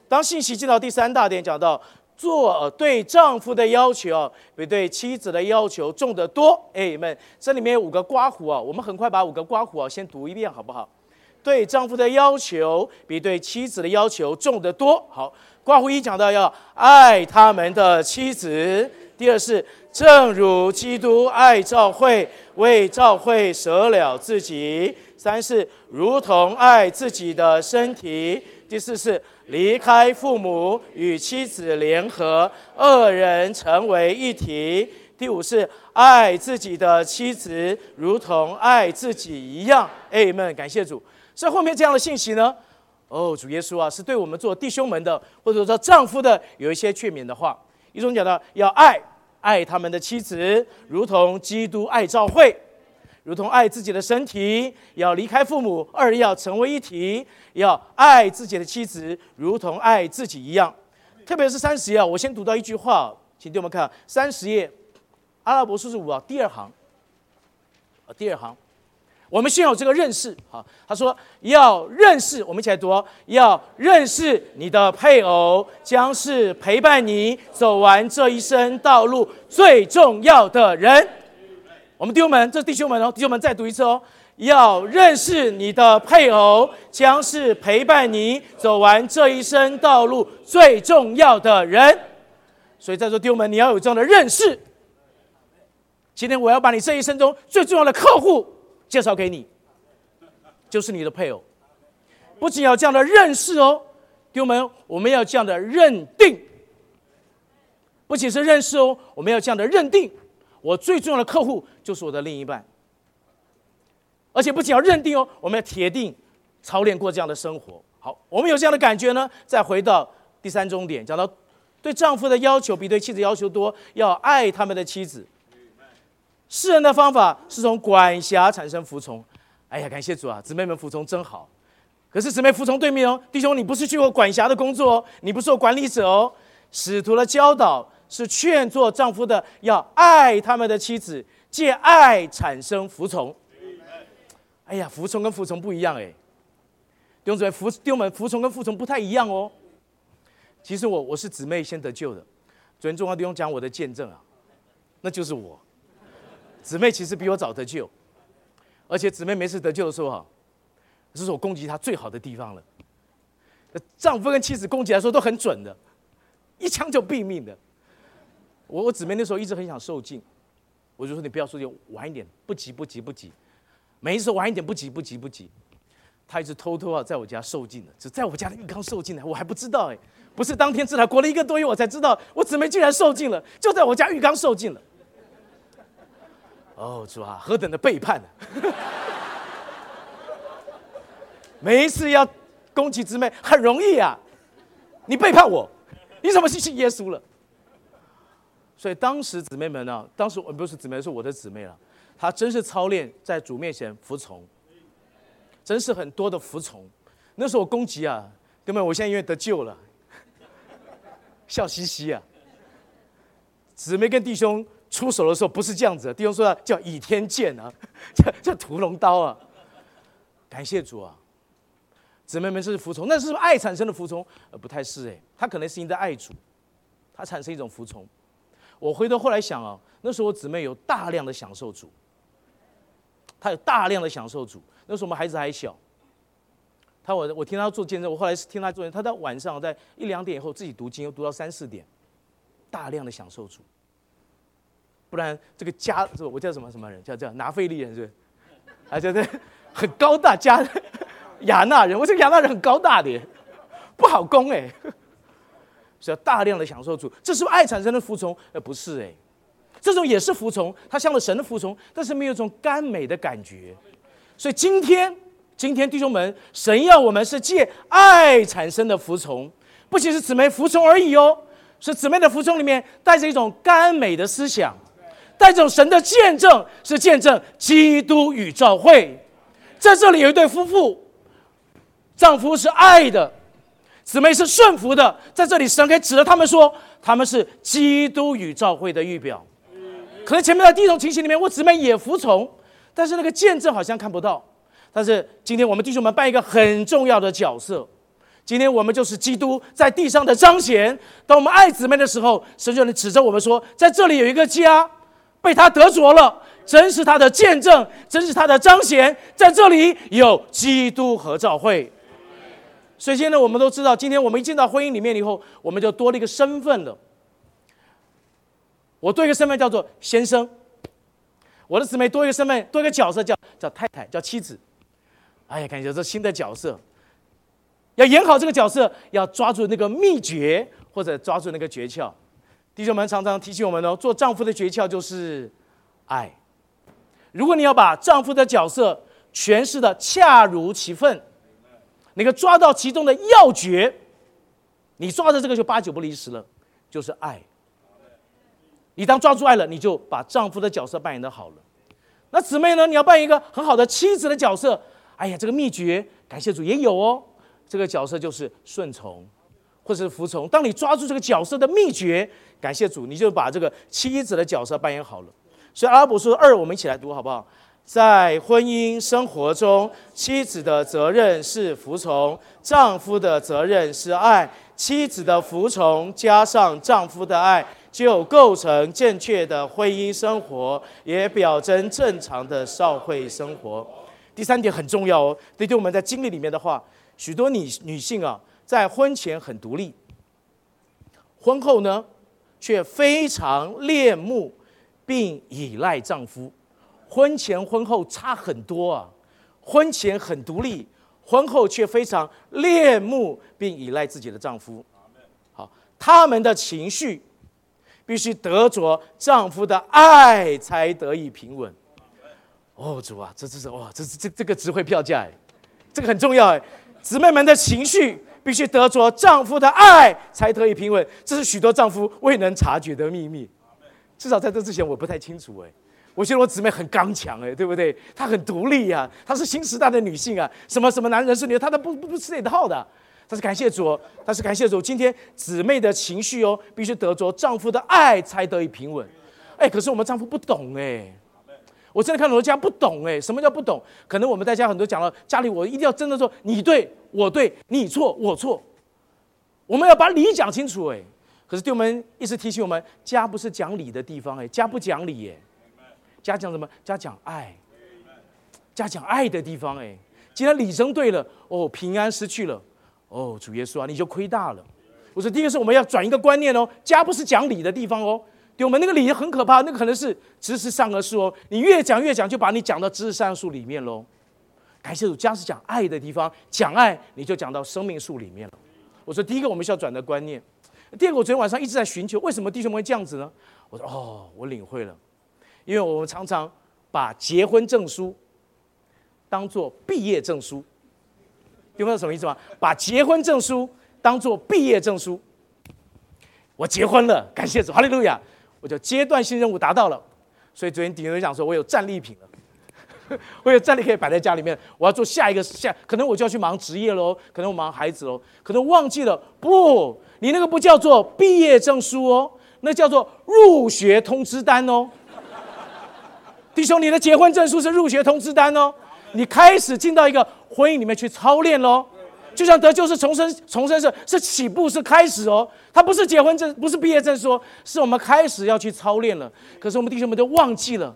Speaker 2: 当信息进到第三大点，讲到。做对丈夫的要求比对妻子的要求重得多。哎们，这里面有五个刮胡啊，我们很快把五个刮胡啊先读一遍好不好？对丈夫的要求比对妻子的要求重得多。好，刮胡一讲到要爱他们的妻子，第二是正如基督爱教会，为教会舍了自己。三是如同爱自己的身体。第四是离开父母与妻子联合，二人成为一体。第五是爱自己的妻子，如同爱自己一样。哎们，感谢主。所以后面这样的信息呢？哦，主耶稣啊，是对我们做弟兄们的，或者说丈夫的，有一些劝勉的话。一种讲到要爱爱他们的妻子，如同基督爱教会，如同爱自己的身体，要离开父母，二要成为一体，要爱自己的妻子，如同爱自己一样。特别是三十页，我先读到一句话，请弟兄们看三十页。阿拉伯数字五啊，第二行，啊，第二行，我们先有这个认识。好，他说要认识，我们一起来读哦，要认识你的配偶，将是陪伴你走完这一生道路最重要的人。我们弟兄们，这弟兄们哦，弟兄们再读一次哦，要认识你的配偶，将是陪伴你走完这一生道路最重要的人。所以在座弟兄们，你要有这样的认识。今天我要把你这一生中最重要的客户介绍给你，就是你的配偶。不仅要这样的认识哦，弟兄们，我们要这样的认定。不仅是认识哦，我们要这样的认定，我最重要的客户就是我的另一半。而且不仅要认定哦，我们要铁定操练过这样的生活。好，我们有这样的感觉呢，再回到第三重点，讲到对丈夫的要求比对妻子要求多，要爱他们的妻子。世人的方法是从管辖产生服从，哎呀，感谢主啊！姊妹们服从真好。可是姊妹服从对面哦，弟兄，你不是去做管辖的工作哦，你不是做管理者哦。使徒的教导是劝做丈夫的要爱他们的妻子，借爱产生服从。哎呀，服从跟服从不一样哎。弟兄姊妹，服弟兄们服从跟服从不太一样哦。其实我我是姊妹先得救的，昨天中华弟兄讲我的见证啊，那就是我。姊妹其实比我早得救，而且姊妹没事得救的时候哈，这是我攻击她最好的地方了。丈夫跟妻子攻击来说都很准的，一枪就毙命的。我我姊妹那时候一直很想受尽，我就说你不要受尽，晚一点，不急不急不急。每一次晚一点，不急不急不急。她一直偷偷啊在我家受尽了，只在我家的浴缸受尽了，我还不知道哎，不是当天知道，过了一个多月我才知道，我姊妹竟然受尽了，就在我家浴缸受尽了。哦，主啊，何等的背叛呢？每一次要攻击姊妹很容易啊，你背叛我，你怎么信信耶稣了？所以当时姊妹们呢，当时我不是姊妹，是我的姊妹了。她真是操练在主面前服从，真是很多的服从。那时候我攻击啊，根本我现在因为得救了，笑嘻嘻啊。姊妹跟弟兄。出手的时候不是这样子，弟兄说叫倚天剑啊，叫叫屠龙刀啊。感谢主啊，姊妹们是服从，那是爱产生的服从，呃，不太是哎，他可能是因在爱主，他产生一种服从。我回头后来想啊，那时候我姊妹有大量的享受主，他有大量的享受主。那时候我们孩子还小，他我我听他做见证，我后来是听他做，他在晚上在一两点以后自己读经，又读到三四点，大量的享受主。不然这个加，我叫什么什么人？叫叫拿费利人是不是？啊，叫这 很高大加亚纳人。我这个亚纳人很高大的，不好攻哎。是要大量的享受主，这是不是爱产生的服从？呃，不是哎，这种也是服从，他向了神的服从，但是没有一种甘美的感觉。所以今天，今天弟兄们，神要我们是借爱产生的服从，不仅是姊妹服从而已哦，是姊妹的服从里面带着一种甘美的思想。带着神的见证，是见证基督与教会。在这里有一对夫妇，丈夫是爱的，姊妹是顺服的。在这里，神可以指着他们说，他们是基督与教会的预表。可能前面的第一种情形里面，我姊妹也服从，但是那个见证好像看不到。但是今天我们弟兄们扮一个很重要的角色，今天我们就是基督在地上的彰显。当我们爱姊妹的时候，神就能指着我们说，在这里有一个家。被他得着了，真是他的见证，真是他的彰显。在这里有基督和教会。所以现在我们都知道，今天我们一进到婚姻里面以后，我们就多了一个身份了。我多一个身份叫做先生，我的姊妹多一个身份，多一个角色叫叫太太，叫妻子。哎呀，感觉这新的角色，要演好这个角色，要抓住那个秘诀，或者抓住那个诀窍。弟兄们常常提醒我们哦，做丈夫的诀窍就是爱。如果你要把丈夫的角色诠释的恰如其分，那个抓到其中的要诀，你抓着这个就八九不离十了，就是爱。你当抓住爱了，你就把丈夫的角色扮演的好了。那姊妹呢？你要扮演一个很好的妻子的角色。哎呀，这个秘诀，感谢主也有哦。这个角色就是顺从，或者是服从。当你抓住这个角色的秘诀，感谢主，你就把这个妻子的角色扮演好了。所以阿拉伯书二，我们一起来读好不好？在婚姻生活中，妻子的责任是服从，丈夫的责任是爱。妻子的服从加上丈夫的爱，就构成正确的婚姻生活，也表征正常的社会生活。第三点很重要哦，对对我们在经历里面的话，许多女女性啊，在婚前很独立，婚后呢，却非常恋慕并依赖丈夫。婚前婚后差很多啊，婚前很独立，婚后却非常恋慕并依赖自己的丈夫。好，他们的情绪必须得着丈夫的爱才得以平稳。哦，主啊，这这是哇，这这这这个值回票价哎，这个很重要哎。姊妹们的情绪必须得着丈夫的爱才得以平稳，这是许多丈夫未能察觉的秘密。至少在这之前，我不太清楚哎。我觉得我姊妹很刚强哎，对不对？她很独立呀，她是新时代的女性啊，什么什么男人是女，她都不不不吃这套的。但是感谢主，但是感谢主，今天姊妹的情绪哦，必须得着丈夫的爱才得以平稳。哎，可是我们丈夫不懂哎。我真的看很多家不懂哎，什么叫不懂？可能我们在家很多讲了，家里我一定要真的说你对我对，你错我错，我们要把理讲清楚哎。可是对我们一直提醒我们，家不是讲理的地方哎，家不讲理哎，家讲什么？家讲爱，家讲爱的地方哎。既然理争对了哦，平安失去了哦，主耶稣啊，你就亏大了。我说第一个是我们要转一个观念哦，家不是讲理的地方哦。对我们那个理很可怕，那个可能是知识上的树哦。你越讲越讲，就把你讲到知识上树里面喽。感谢主，家是讲爱的地方，讲爱你就讲到生命树里面了。我说第一个我们需要转的观念，第二个我昨天晚上一直在寻求，为什么弟兄们会这样子呢？我说哦，我领会了，因为我们常常把结婚证书当做毕业证书，听懂什么意思吗？把结婚证书当做毕业证书，我结婚了，感谢主，哈利路亚。我就阶段性任务达到了，所以昨天顶人讲说，我有战利品了，我有战利可以摆在家里面。我要做下一个下，可能我就要去忙职业喽，可能我忙孩子喽，可能忘记了。不，你那个不叫做毕业证书哦，那叫做入学通知单哦。弟兄，你的结婚证书是入学通知单哦，你开始进到一个婚姻里面去操练喽。就像得救是重生，重生是是起步是开始哦，它不是结婚证，不是毕业证书，是我们开始要去操练了。可是我们弟兄们都忘记了，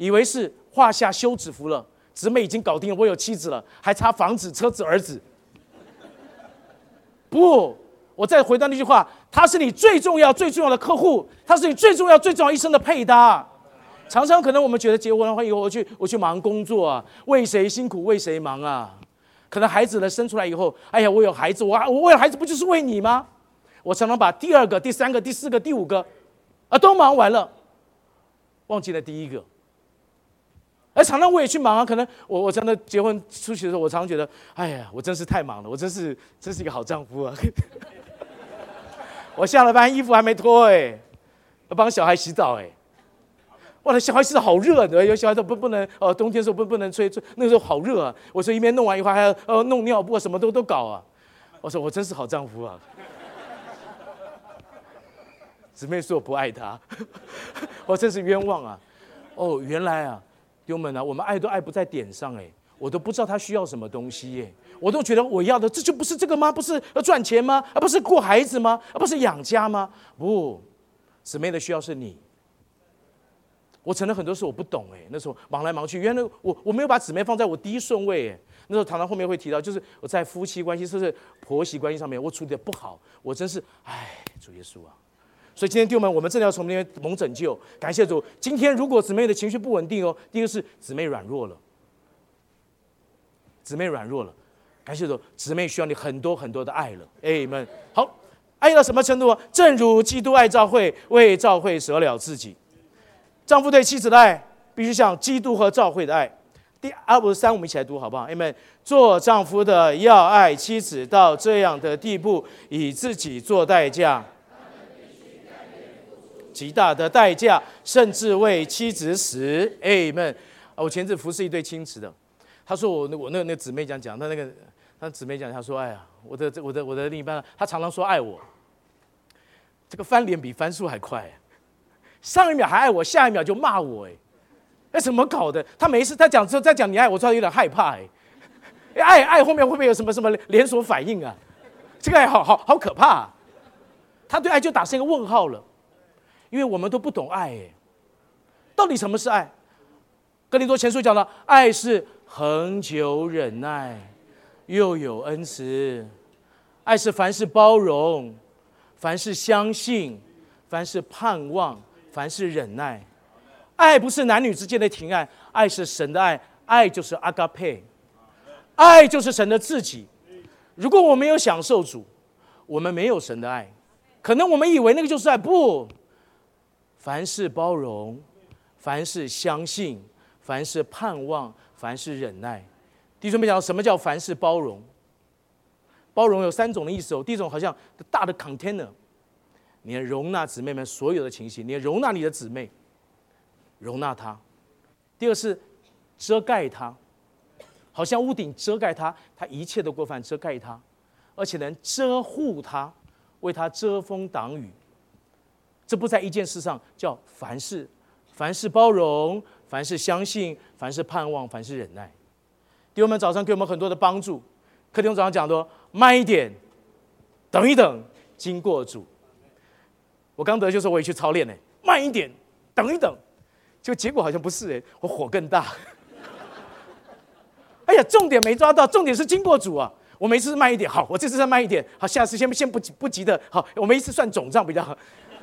Speaker 2: 以为是画下休止符了，姊妹已经搞定了，我有妻子了，还差房子、车子、儿子。不，我再回到那句话，他是你最重要、最重要的客户，他是你最重要、最重要一生的配搭。常常可能我们觉得结婚的话，以后我去我去忙工作啊，为谁辛苦为谁忙啊？可能孩子呢生出来以后，哎呀，我有孩子，我我为了孩子不就是为你吗？我常常把第二个、第三个、第四个、第五个，啊，都忙完了，忘记了第一个。而常常我也去忙啊，可能我我真的结婚出去的时候，我常常觉得，哎呀，我真是太忙了，我真是真是一个好丈夫啊。我下了班衣服还没脱哎，要帮小孩洗澡哎。哇，小孩洗澡好热的，有小孩都不不能哦，冬天时候不不能吹吹，那时候好热啊。我说一边弄完以后还要呃弄尿布，什么都都搞啊。我说我真是好丈夫啊。姊妹说我不爱他，我真是冤枉啊。哦，原来啊，弟兄们啊，我们爱都爱不在点上哎，我都不知道他需要什么东西耶，我都觉得我要的这就不是这个吗？不是要赚钱吗？而不是过孩子吗？而不是养家吗？不，姊妹的需要是你。我承认很多事我不懂哎，那时候忙来忙去，原来我我没有把姊妹放在我第一顺位哎。那时候常常后面会提到，就是我在夫妻关系，甚至婆媳关系上面，我处理的不好，我真是哎，主耶稣啊！所以今天弟兄们，我们真的要从那边蒙拯救，感谢主。今天如果姊妹的情绪不稳定哦，第一个是姊妹软弱了，姊妹软弱了，感谢主，姊妹需要你很多很多的爱了。哎们，好，爱到什么程度？正如基督爱教会，为教会舍了自己。丈夫对妻子的爱，必须像基督和教会的爱。第二不是三，我们一起来读好不好？哎们，做丈夫的要爱妻子到这样的地步，以自己做代价。极大的代价，甚至为妻子死。哎们，我前次服侍一对亲子的，他说我那我那那姊妹讲讲，他那个他姊妹讲，他说哎呀，我的我的我的另一半，他常常说爱我，这个翻脸比翻书还快，上一秒还爱我，下一秒就骂我，哎，哎怎么搞的？他每一次他讲之后再讲你爱我，突然有点害怕，哎，爱爱后面会不会有什么什么连锁反应啊？这个爱好好好可怕，他对爱就打上一个问号了。因为我们都不懂爱，哎，到底什么是爱？格林多前书讲了，爱是恒久忍耐，又有恩慈；爱是凡事包容，凡事相信，凡事盼望，凡事忍耐。爱不是男女之间的情爱，爱是神的爱，爱就是阿嘎佩，爱就是神的自己。如果我没有享受主，我们没有神的爱，可能我们以为那个就是爱，不。凡事包容，凡事相信，凡事盼望，凡事忍耐。弟兄们，讲什么叫凡事包容？包容有三种的意思哦。第一种好像大的 container，你要容纳姊妹们所有的情绪，你要容纳你的姊妹，容纳她。第二是遮盖她，好像屋顶遮盖她，她一切的过犯遮盖她，而且能遮护她，为她遮风挡雨。这不在一件事上，叫凡事，凡事包容，凡事相信，凡事盼望，凡事忍耐。弟兄们早上给我们很多的帮助。客厅早上讲的，慢一点，等一等，经过主。我刚得就说我也去操练呢，慢一点，等一等，就结果好像不是哎，我火更大。哎呀，重点没抓到，重点是经过主啊。我每次慢一点，好，我这次再慢一点，好，下次先先不急不急的，好，我们一次算总账比较好。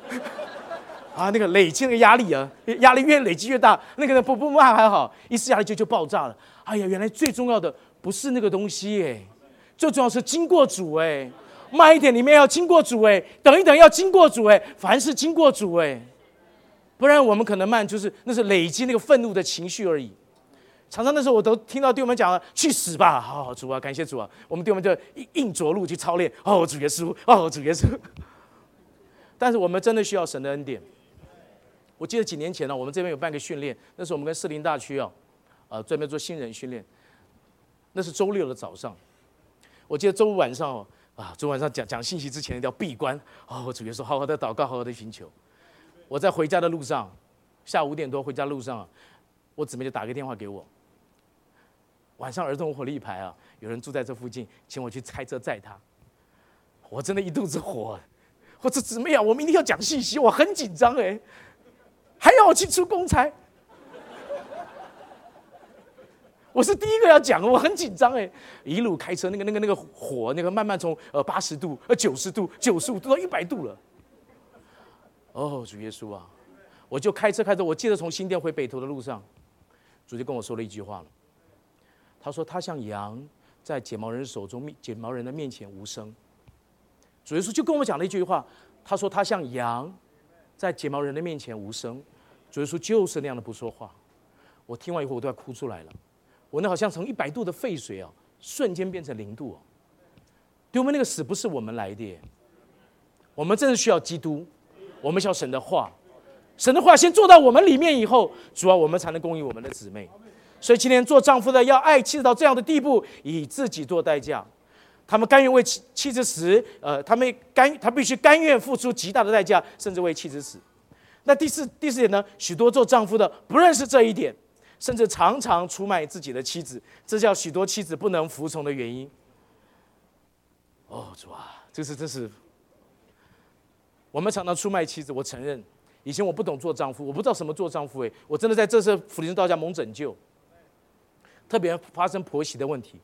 Speaker 2: 啊，那个累积那个压力啊，压力越累积越大，那个不不慢还好，一次压力就就爆炸了。哎呀，原来最重要的不是那个东西哎，最重要是经过主哎，慢一点里面要经过主哎，等一等要经过主哎，凡是经过主哎，不然我们可能慢就是那是累积那个愤怒的情绪而已。常常那时候我都听到弟兄们讲了，去死吧，好好主啊，感谢主啊，我们弟兄们就硬着陆去操练，哦主耶稣，哦主耶稣。但是我们真的需要神的恩典。我记得几年前呢，我们这边有办个训练，那是我们跟士林大区啊，呃，专门做新人训练。那是周六的早上，我记得周五晚上哦，啊，周五晚上讲讲信息之前一定要闭关，哦，我主耶稣好好的祷告，好好的寻求。我在回家的路上，下午五点多回家路上，我姊妹就打个电话给我。晚上儿童火力牌啊，有人住在这附近，请我去开车载他。我真的一肚子火。或者姊妹啊，我明天要讲信息，我很紧张哎，还要我去出公差，我是第一个要讲，我很紧张哎，一路开车，那个那个那个火，那个慢慢从呃八十度、呃九十度、九十五度到一百度了。哦，主耶稣啊，我就开车开车，我记得从新店回北投的路上，主就跟我说了一句话了，他说他像羊在剪毛人手中剪毛人的面前无声。主耶稣就跟我们讲了一句话，他说他像羊，在剪毛人的面前无声。主耶稣就是那样的不说话。我听完以后，我都要哭出来了。我那好像从一百度的沸水啊，瞬间变成零度哦。对我们那个死不是我们来的，我们真的需要基督，我们需要神的话，神的话先做到我们里面以后，主要我们才能供应我们的姊妹。所以今天做丈夫的要爱妻子到这样的地步，以自己做代价。他们甘愿为妻妻子死，呃，他们甘他必须甘愿付出极大的代价，甚至为妻子死。那第四第四点呢？许多做丈夫的不认识这一点，甚至常常出卖自己的妻子，这叫许多妻子不能服从的原因。哦，主啊，这是这是。我们常常出卖妻子，我承认，以前我不懂做丈夫，我不知道什么做丈夫，哎，我真的在这次福林道家蒙拯救，特别发生婆媳的问题。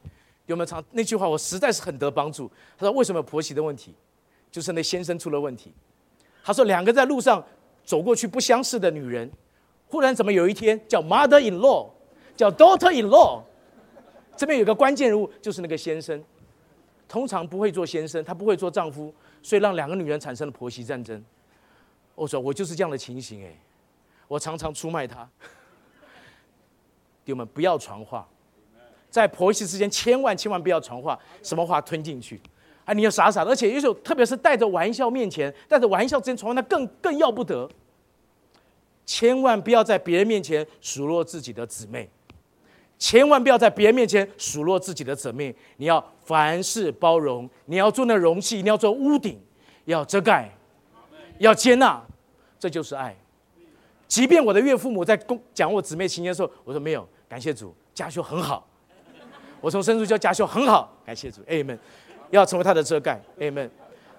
Speaker 2: 有没有唱那句话？我实在是很得帮助。他说：“为什么婆媳的问题，就是那先生出了问题。”他说：“两个在路上走过去不相识的女人，忽然怎么有一天叫 mother in law，叫 daughter in law，
Speaker 1: 这边有个关键人物，就是那个先生，通常不会做先生，他不会做丈夫，所以让两个女人产生了婆媳战争。我说我就是这样的情形哎，我常常出卖他。弟兄们，不要传话，在婆媳之间千万千万不要传话，什么话吞进去。啊，你要傻傻的，而且有时候特别是带着玩笑面前，带着玩笑之间传话，那更更要不得。千万不要在别人面前数落自己的姊妹，千万不要在别人面前数落自己的姊妹。你要凡事包容，你要做那容器，你要做屋顶，要遮盖，要接纳，这就是爱。即便我的岳父母在公讲我姊妹情节的时候，我说没有，感谢主，家修很好。我从深处叫家修很好，感谢主，amen。要成为他的遮盖，amen。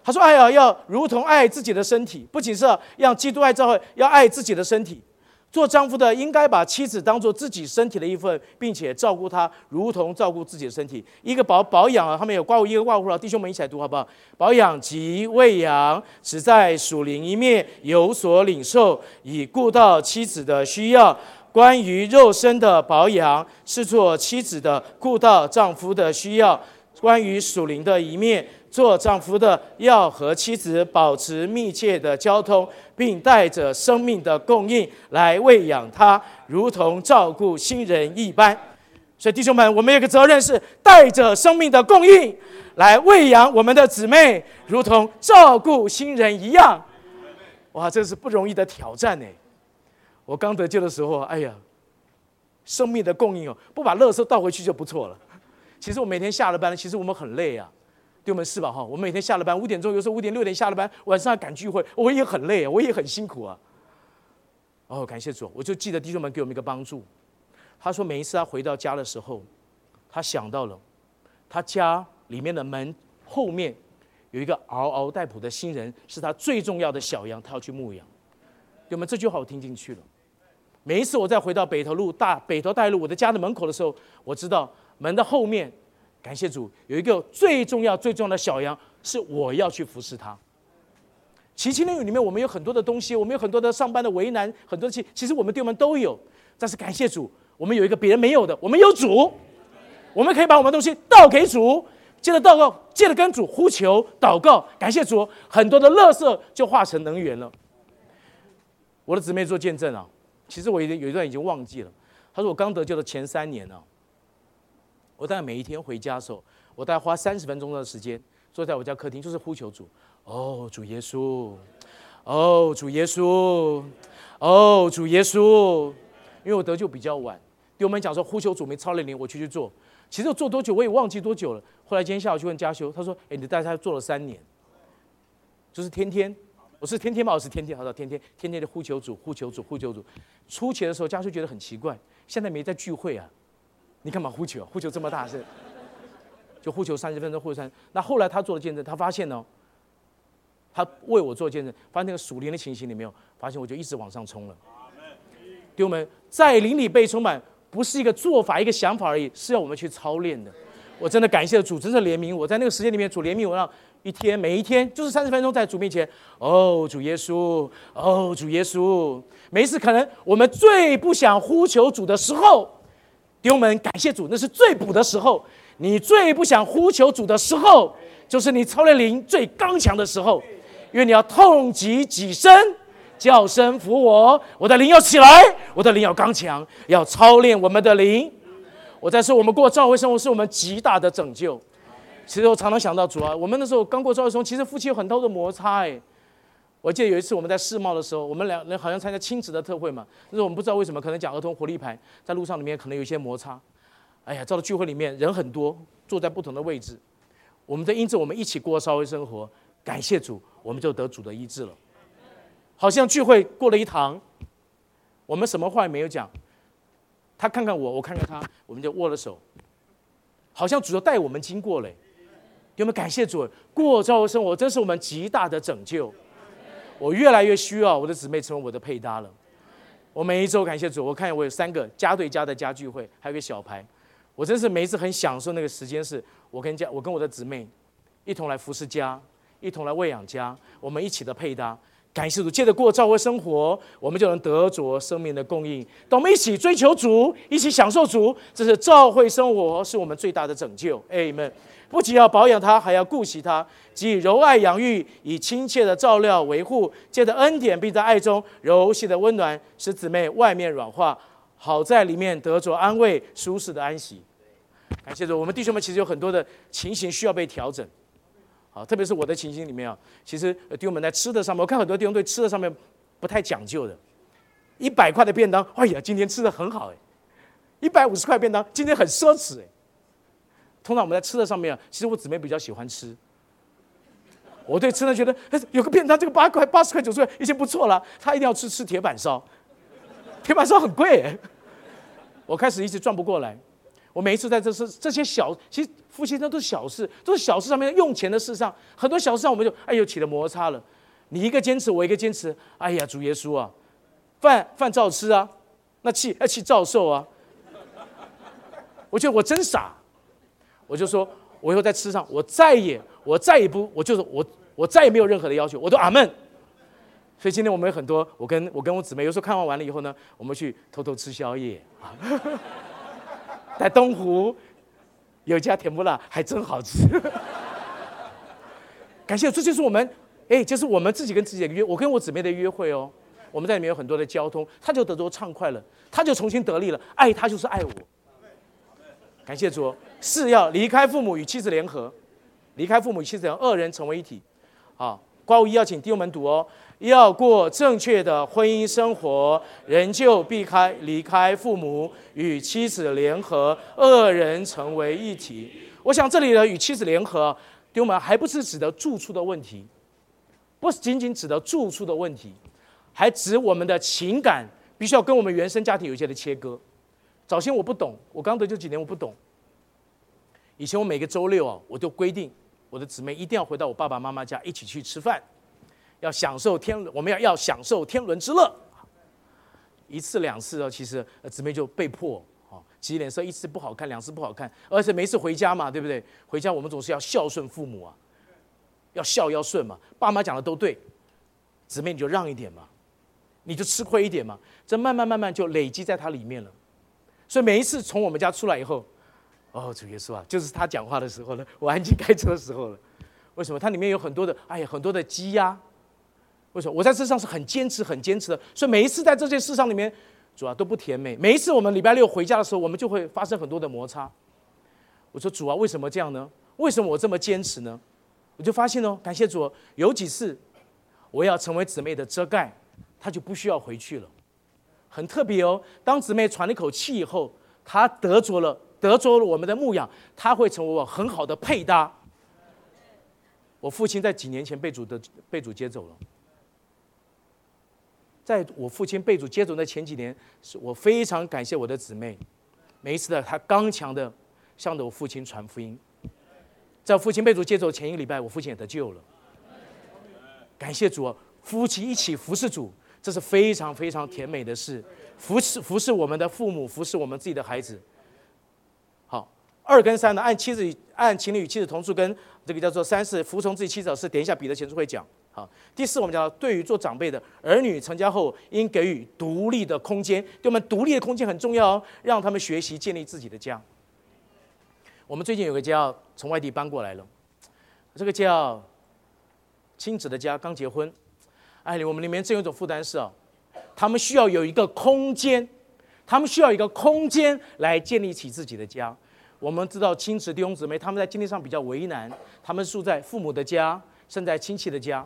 Speaker 1: 他说：“爱啊，要如同爱自己的身体，不仅是让基督爱教会，要爱自己的身体。做丈夫的应该把妻子当做自己身体的一份，并且照顾她，如同照顾自己的身体。一个保保养啊，他们有挂一个挂护弟兄们一起来读好不好？保养及喂养，只在属灵一面有所领受，以顾到妻子的需要。关于肉身的保养，是做妻子的顾到丈夫的需要。”关于属灵的一面，做丈夫的要和妻子保持密切的交通，并带着生命的供应来喂养她，如同照顾新人一般。所以弟兄们，我们有个责任是带着生命的供应来喂养我们的姊妹，如同照顾新人一样。哇，这是不容易的挑战呢。我刚得救的时候，哎呀，生命的供应哦，不把垃圾倒回去就不错了。其实我每天下了班，其实我们很累啊，对我们是吧？哈，我们每天下了班五点钟，有时候五点六点下了班，晚上要赶聚会，我也很累，啊我也很辛苦啊。哦，感谢主，我就记得弟兄们给我们一个帮助。他说每一次他回到家的时候，他想到了他家里面的门后面有一个嗷嗷待哺的新人，是他最重要的小羊，他要去牧养。有没有这句话我听进去了？每一次我再回到北头路大北头大路我的家的门口的时候，我知道。门的后面，感谢主，有一个最重要、最重要的小羊，是我要去服侍他。奇奇内里面，我们有很多的东西，我们有很多的上班的为难，很多其其实我们对我们都有。但是感谢主，我们有一个别人没有的，我们有主，我们可以把我们东西倒给主，接着祷告，接着跟主呼求祷告，感谢主，很多的垃圾就化成能源了。我的姊妹做见证啊，其实我已经有一段已经忘记了。他说我刚得救的前三年呢。我大概每一天回家的时候，我大概花三十分钟的时间坐在我家客厅，就是呼求主。哦，主耶稣，哦，主耶稣，哦，主耶稣。因为我得救比较晚，对我们讲说呼求主没超了灵，我去去做。其实我做多久我也忘记多久了。后来今天下午去问嘉修，他说：“哎，你带他做了三年，就是天天，我是天天吗？我是天天，好，到天天天天的呼求主，呼求主，呼求主。出钱的时候，家属觉得很奇怪，现在没在聚会啊。”你干嘛呼求？呼求这么大声，就呼求三十分钟，呼三。那后来他做了见证，他发现呢，他为我做见证，发现那个属灵的情形里面，发现我就一直往上冲了。弟兄们，在灵里被充满，不是一个做法、一个想法而已，是要我们去操练的。我真的感谢主，真的怜悯我，在那个时间里面，主怜悯我，让一天每一天就是三十分钟在主面前。哦，主耶稣，哦，主耶稣，每一次可能我们最不想呼求主的时候。弟兄们，感谢主，那是最补的时候。你最不想呼求主的时候，就是你操练灵最刚强的时候，因为你要痛击己身，叫声服我，我的灵要起来，我的灵要刚强，要操练我们的灵。我在说，我们过教会生活是我们极大的拯救。其实我常常想到主啊，我们那时候刚过教会生活，其实夫妻有很多的摩擦哎。我记得有一次我们在世贸的时候，我们两人好像参加亲子的特会嘛。那时候我们不知道为什么，可能讲儿童活力牌，在路上里面可能有一些摩擦。哎呀，到了聚会里面人很多，坐在不同的位置。我们的因着我们一起过稍微生活，感谢主，我们就得主的医治了。好像聚会过了一堂，我们什么话也没有讲，他看看我，我看看他，我们就握了手，好像主要带我们经过嘞。有没有感谢主？过朝会生活真是我们极大的拯救。我越来越需要我的姊妹成为我的配搭了。我每一周感谢主，我看我有三个家对家的家聚会，还有个小牌。我真是每一次很享受那个时间，是我跟家，我跟我的姊妹一同来服侍家，一同来喂养家，我们一起的配搭。感谢主，借着过教会生活，我们就能得着生命的供应。等我们一起追求主，一起享受主，这是教会生活是我们最大的拯救。哎们，不仅要保养它，还要顾惜它，即柔爱养育，以亲切的照料维护。借着恩典，并在爱中柔细的温暖，使姊妹外面软化，好在里面得着安慰、舒适的安息。感谢主，我们弟兄们其实有很多的情形需要被调整。好，特别是我的情形里面啊，其实弟兄们在吃的上面，我看很多弟兄对吃的上面不太讲究的。一百块的便当，哎呀，今天吃的很好哎；一百五十块便当，今天很奢侈哎。通常我们在吃的上面，其实我姊妹比较喜欢吃。我对吃的觉得，有个便当这个八块、八十块、九十块已经不错了，他一定要吃吃铁板烧，铁板烧很贵。我开始一直转不过来。我每一次在这是这些小，其实夫妻那都是小事，都是小事上面用钱的事上，很多小事上我们就哎呦起了摩擦了。你一个坚持，我一个坚持，哎呀主耶稣啊，饭饭照吃啊，那气那气照受啊。我觉得我真傻，我就说我以后在吃上，我再也我再也不我就是我我再也没有任何的要求，我都阿门。所以今天我们有很多，我跟我跟我姊妹有时候看完完了以后呢，我们去偷偷吃宵夜啊。在东湖有家甜不辣，还真好吃。感谢，这就是我们，哎，就是我们自己跟自己的约，我跟我姊妹的约会哦。我们在里面有很多的交通，他就得着畅快了，他就重新得力了。爱他就是爱我。感谢主，是要离开父母与妻子联合，离开父母与妻子二人成为一体。好，刮胡一要请弟兄们读哦。要过正确的婚姻生活，人就避开离开父母，与妻子联合，二人成为一体。我想这里的与妻子联合，弟兄们还不是指的住处的问题，不是仅仅指的住处的问题，还指我们的情感必须要跟我们原生家庭有一些的切割。早先我不懂，我刚得救几年我不懂。以前我每个周六啊，我就规定我的姊妹一定要回到我爸爸妈妈家一起去吃饭。要享受天，我们要要享受天伦之乐。一次两次哦，其实姊妹就被迫哦，洗脸色，一次不好看，两次不好看，而且每次回家嘛，对不对？回家我们总是要孝顺父母啊，要孝要顺嘛，爸妈讲的都对，姊妹你就让一点嘛，你就吃亏一点嘛，这慢慢慢慢就累积在它里面了。所以每一次从我们家出来以后，哦，主耶稣啊，就是他讲话的时候呢，我安静开车的时候了。为什么？它里面有很多的，哎呀，很多的积压。为什么我在这上是很坚持、很坚持的？所以每一次在这件事上里面，主啊都不甜美。每一次我们礼拜六回家的时候，我们就会发生很多的摩擦。我说主啊，为什么这样呢？为什么我这么坚持呢？我就发现哦，感谢主，有几次我要成为姊妹的遮盖，他就不需要回去了。很特别哦，当姊妹喘了一口气以后，她得着了得着了我们的牧养，她会成为我很好的配搭。我父亲在几年前被主的被主接走了。在我父亲被主接走的前几年，是我非常感谢我的姊妹，每一次的她刚强的向着我父亲传福音。在父亲被主接走前一个礼拜，我父亲也得救了。感谢主，夫妻一起服侍主，这是非常非常甜美的事。服侍服侍我们的父母，服侍我们自己的孩子。好，二跟三呢，按妻子按情侣与妻子同住，跟这个叫做三是服从自己妻子的事。点一下彼得前书会讲。好，第四，我们讲对于做长辈的儿女成家后，应给予独立的空间，对我们独立的空间很重要哦，让他们学习建立自己的家。我们最近有个家从外地搬过来了，这个叫亲子的家，刚结婚。哎，我们里面真有一种负担是哦，他们需要有一个空间，他们需要一个空间来建立起自己的家。我们知道亲子弟兄姊妹他们在经济上比较为难，他们住在父母的家，生在亲戚的家。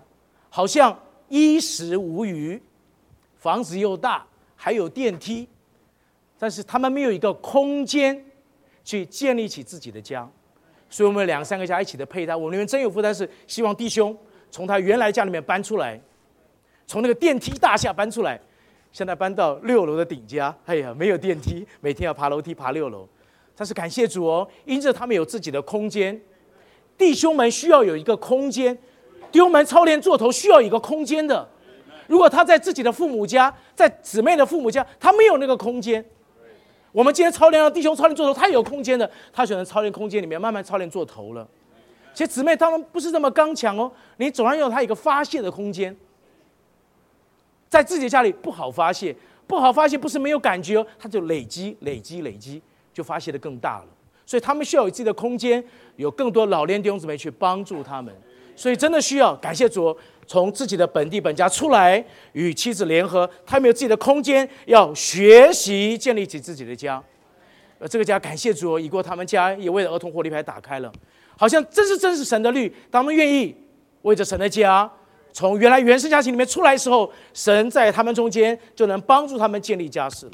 Speaker 1: 好像衣食无余，房子又大，还有电梯，但是他们没有一个空间去建立起自己的家，所以我们两三个家一起的配搭。我们里面真有负担，是希望弟兄从他原来家里面搬出来，从那个电梯大厦搬出来，现在搬到六楼的顶家。哎呀，没有电梯，每天要爬楼梯爬六楼。但是感谢主哦，因着他们有自己的空间，弟兄们需要有一个空间。弟兄们操练座头需要一个空间的，如果他在自己的父母家，在姊妹的父母家，他没有那个空间。我们今天操练让弟兄操练座头，他有空间的，他选择操练空间里面慢慢操练座头了。其实姊妹他们不是这么刚强哦，你总要有他一个发泄的空间。在自己家里不好发泄，不好发泄不是没有感觉哦，它就累积、累积、累积，就发泄的更大了。所以他们需要有自己的空间，有更多老练弟兄姊妹去帮助他们。所以真的需要感谢主，从自己的本地本家出来，与妻子联合，他们有自己的空间，要学习建立起自己的家。呃这个家感谢主，已过他们家也为了儿童活力牌打开了，好像真是真是神的律。他们愿意为着神的家，从原来原生家庭里面出来的时候，神在他们中间就能帮助他们建立家室了。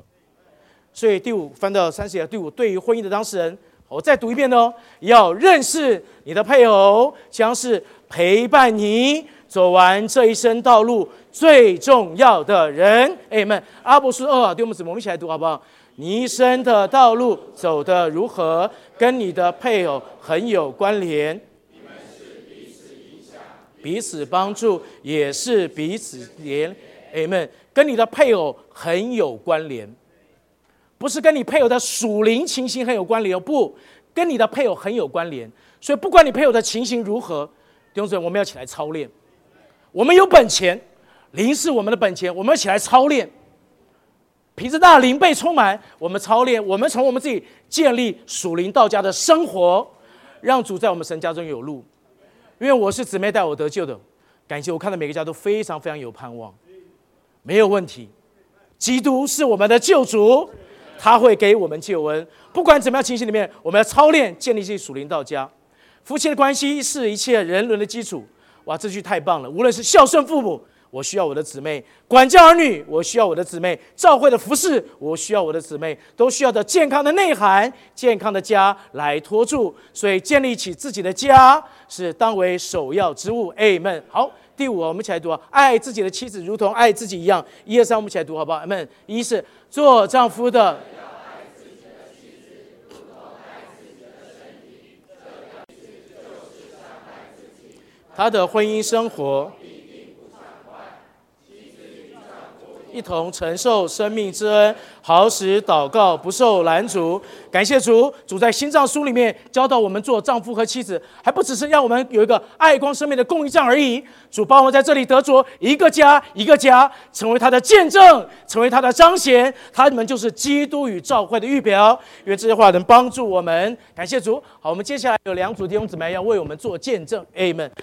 Speaker 1: 所以第五翻到三十页，第五对于婚姻的当事人。我再读一遍哦，要认识你的配偶，将是陪伴你走完这一生道路最重要的人。哎们，阿伯斯二，对我们姊妹，我们一起来读好不好？你一生的道路走得如何，跟你的配偶很有关联。彼此，帮助，也是彼此连。哎们，跟你的配偶很有关联。不是跟你配偶的属灵情形很有关联哦，不，跟你的配偶很有关联。所以不管你配偶的情形如何，弟兄姊妹，我们要起来操练。我们有本钱，灵是我们的本钱，我们要起来操练。皮子大，灵被充满，我们操练，我们从我们自己建立属灵道家的生活，让主在我们神家中有路。因为我是姊妹带我得救的，感谢我看到每个家都非常非常有盼望，没有问题。基督是我们的救主。他会给我们救恩，不管怎么样情形里面，我们要操练建立起属灵道家。夫妻的关系是一切人伦的基础。哇，这句太棒了！无论是孝顺父母，我需要我的姊妹；管教儿女，我需要我的姊妹；教会的服饰，我需要我的姊妹，都需要的健康的内涵、健康的家来托住。所以，建立起自己的家是当为首要之务。Amen。好，第五，我们一起来读啊，爱自己的妻子如同爱自己一样。一二三，我们一起来读好不好？Amen。一是做丈夫的。他的婚姻生活。一同承受生命之恩，好使祷告不受拦阻。感谢主，主在心脏书里面教导我们做丈夫和妻子，还不只是让我们有一个爱光生命的供应站而已。主帮我们在这里得着一个家，一个家，成为他的见证，成为他的彰显。他们就是基督与教会的预表。愿这些话能帮助我们。感谢主。好，我们接下来有两组弟兄姊妹要为我们做见证。Amen。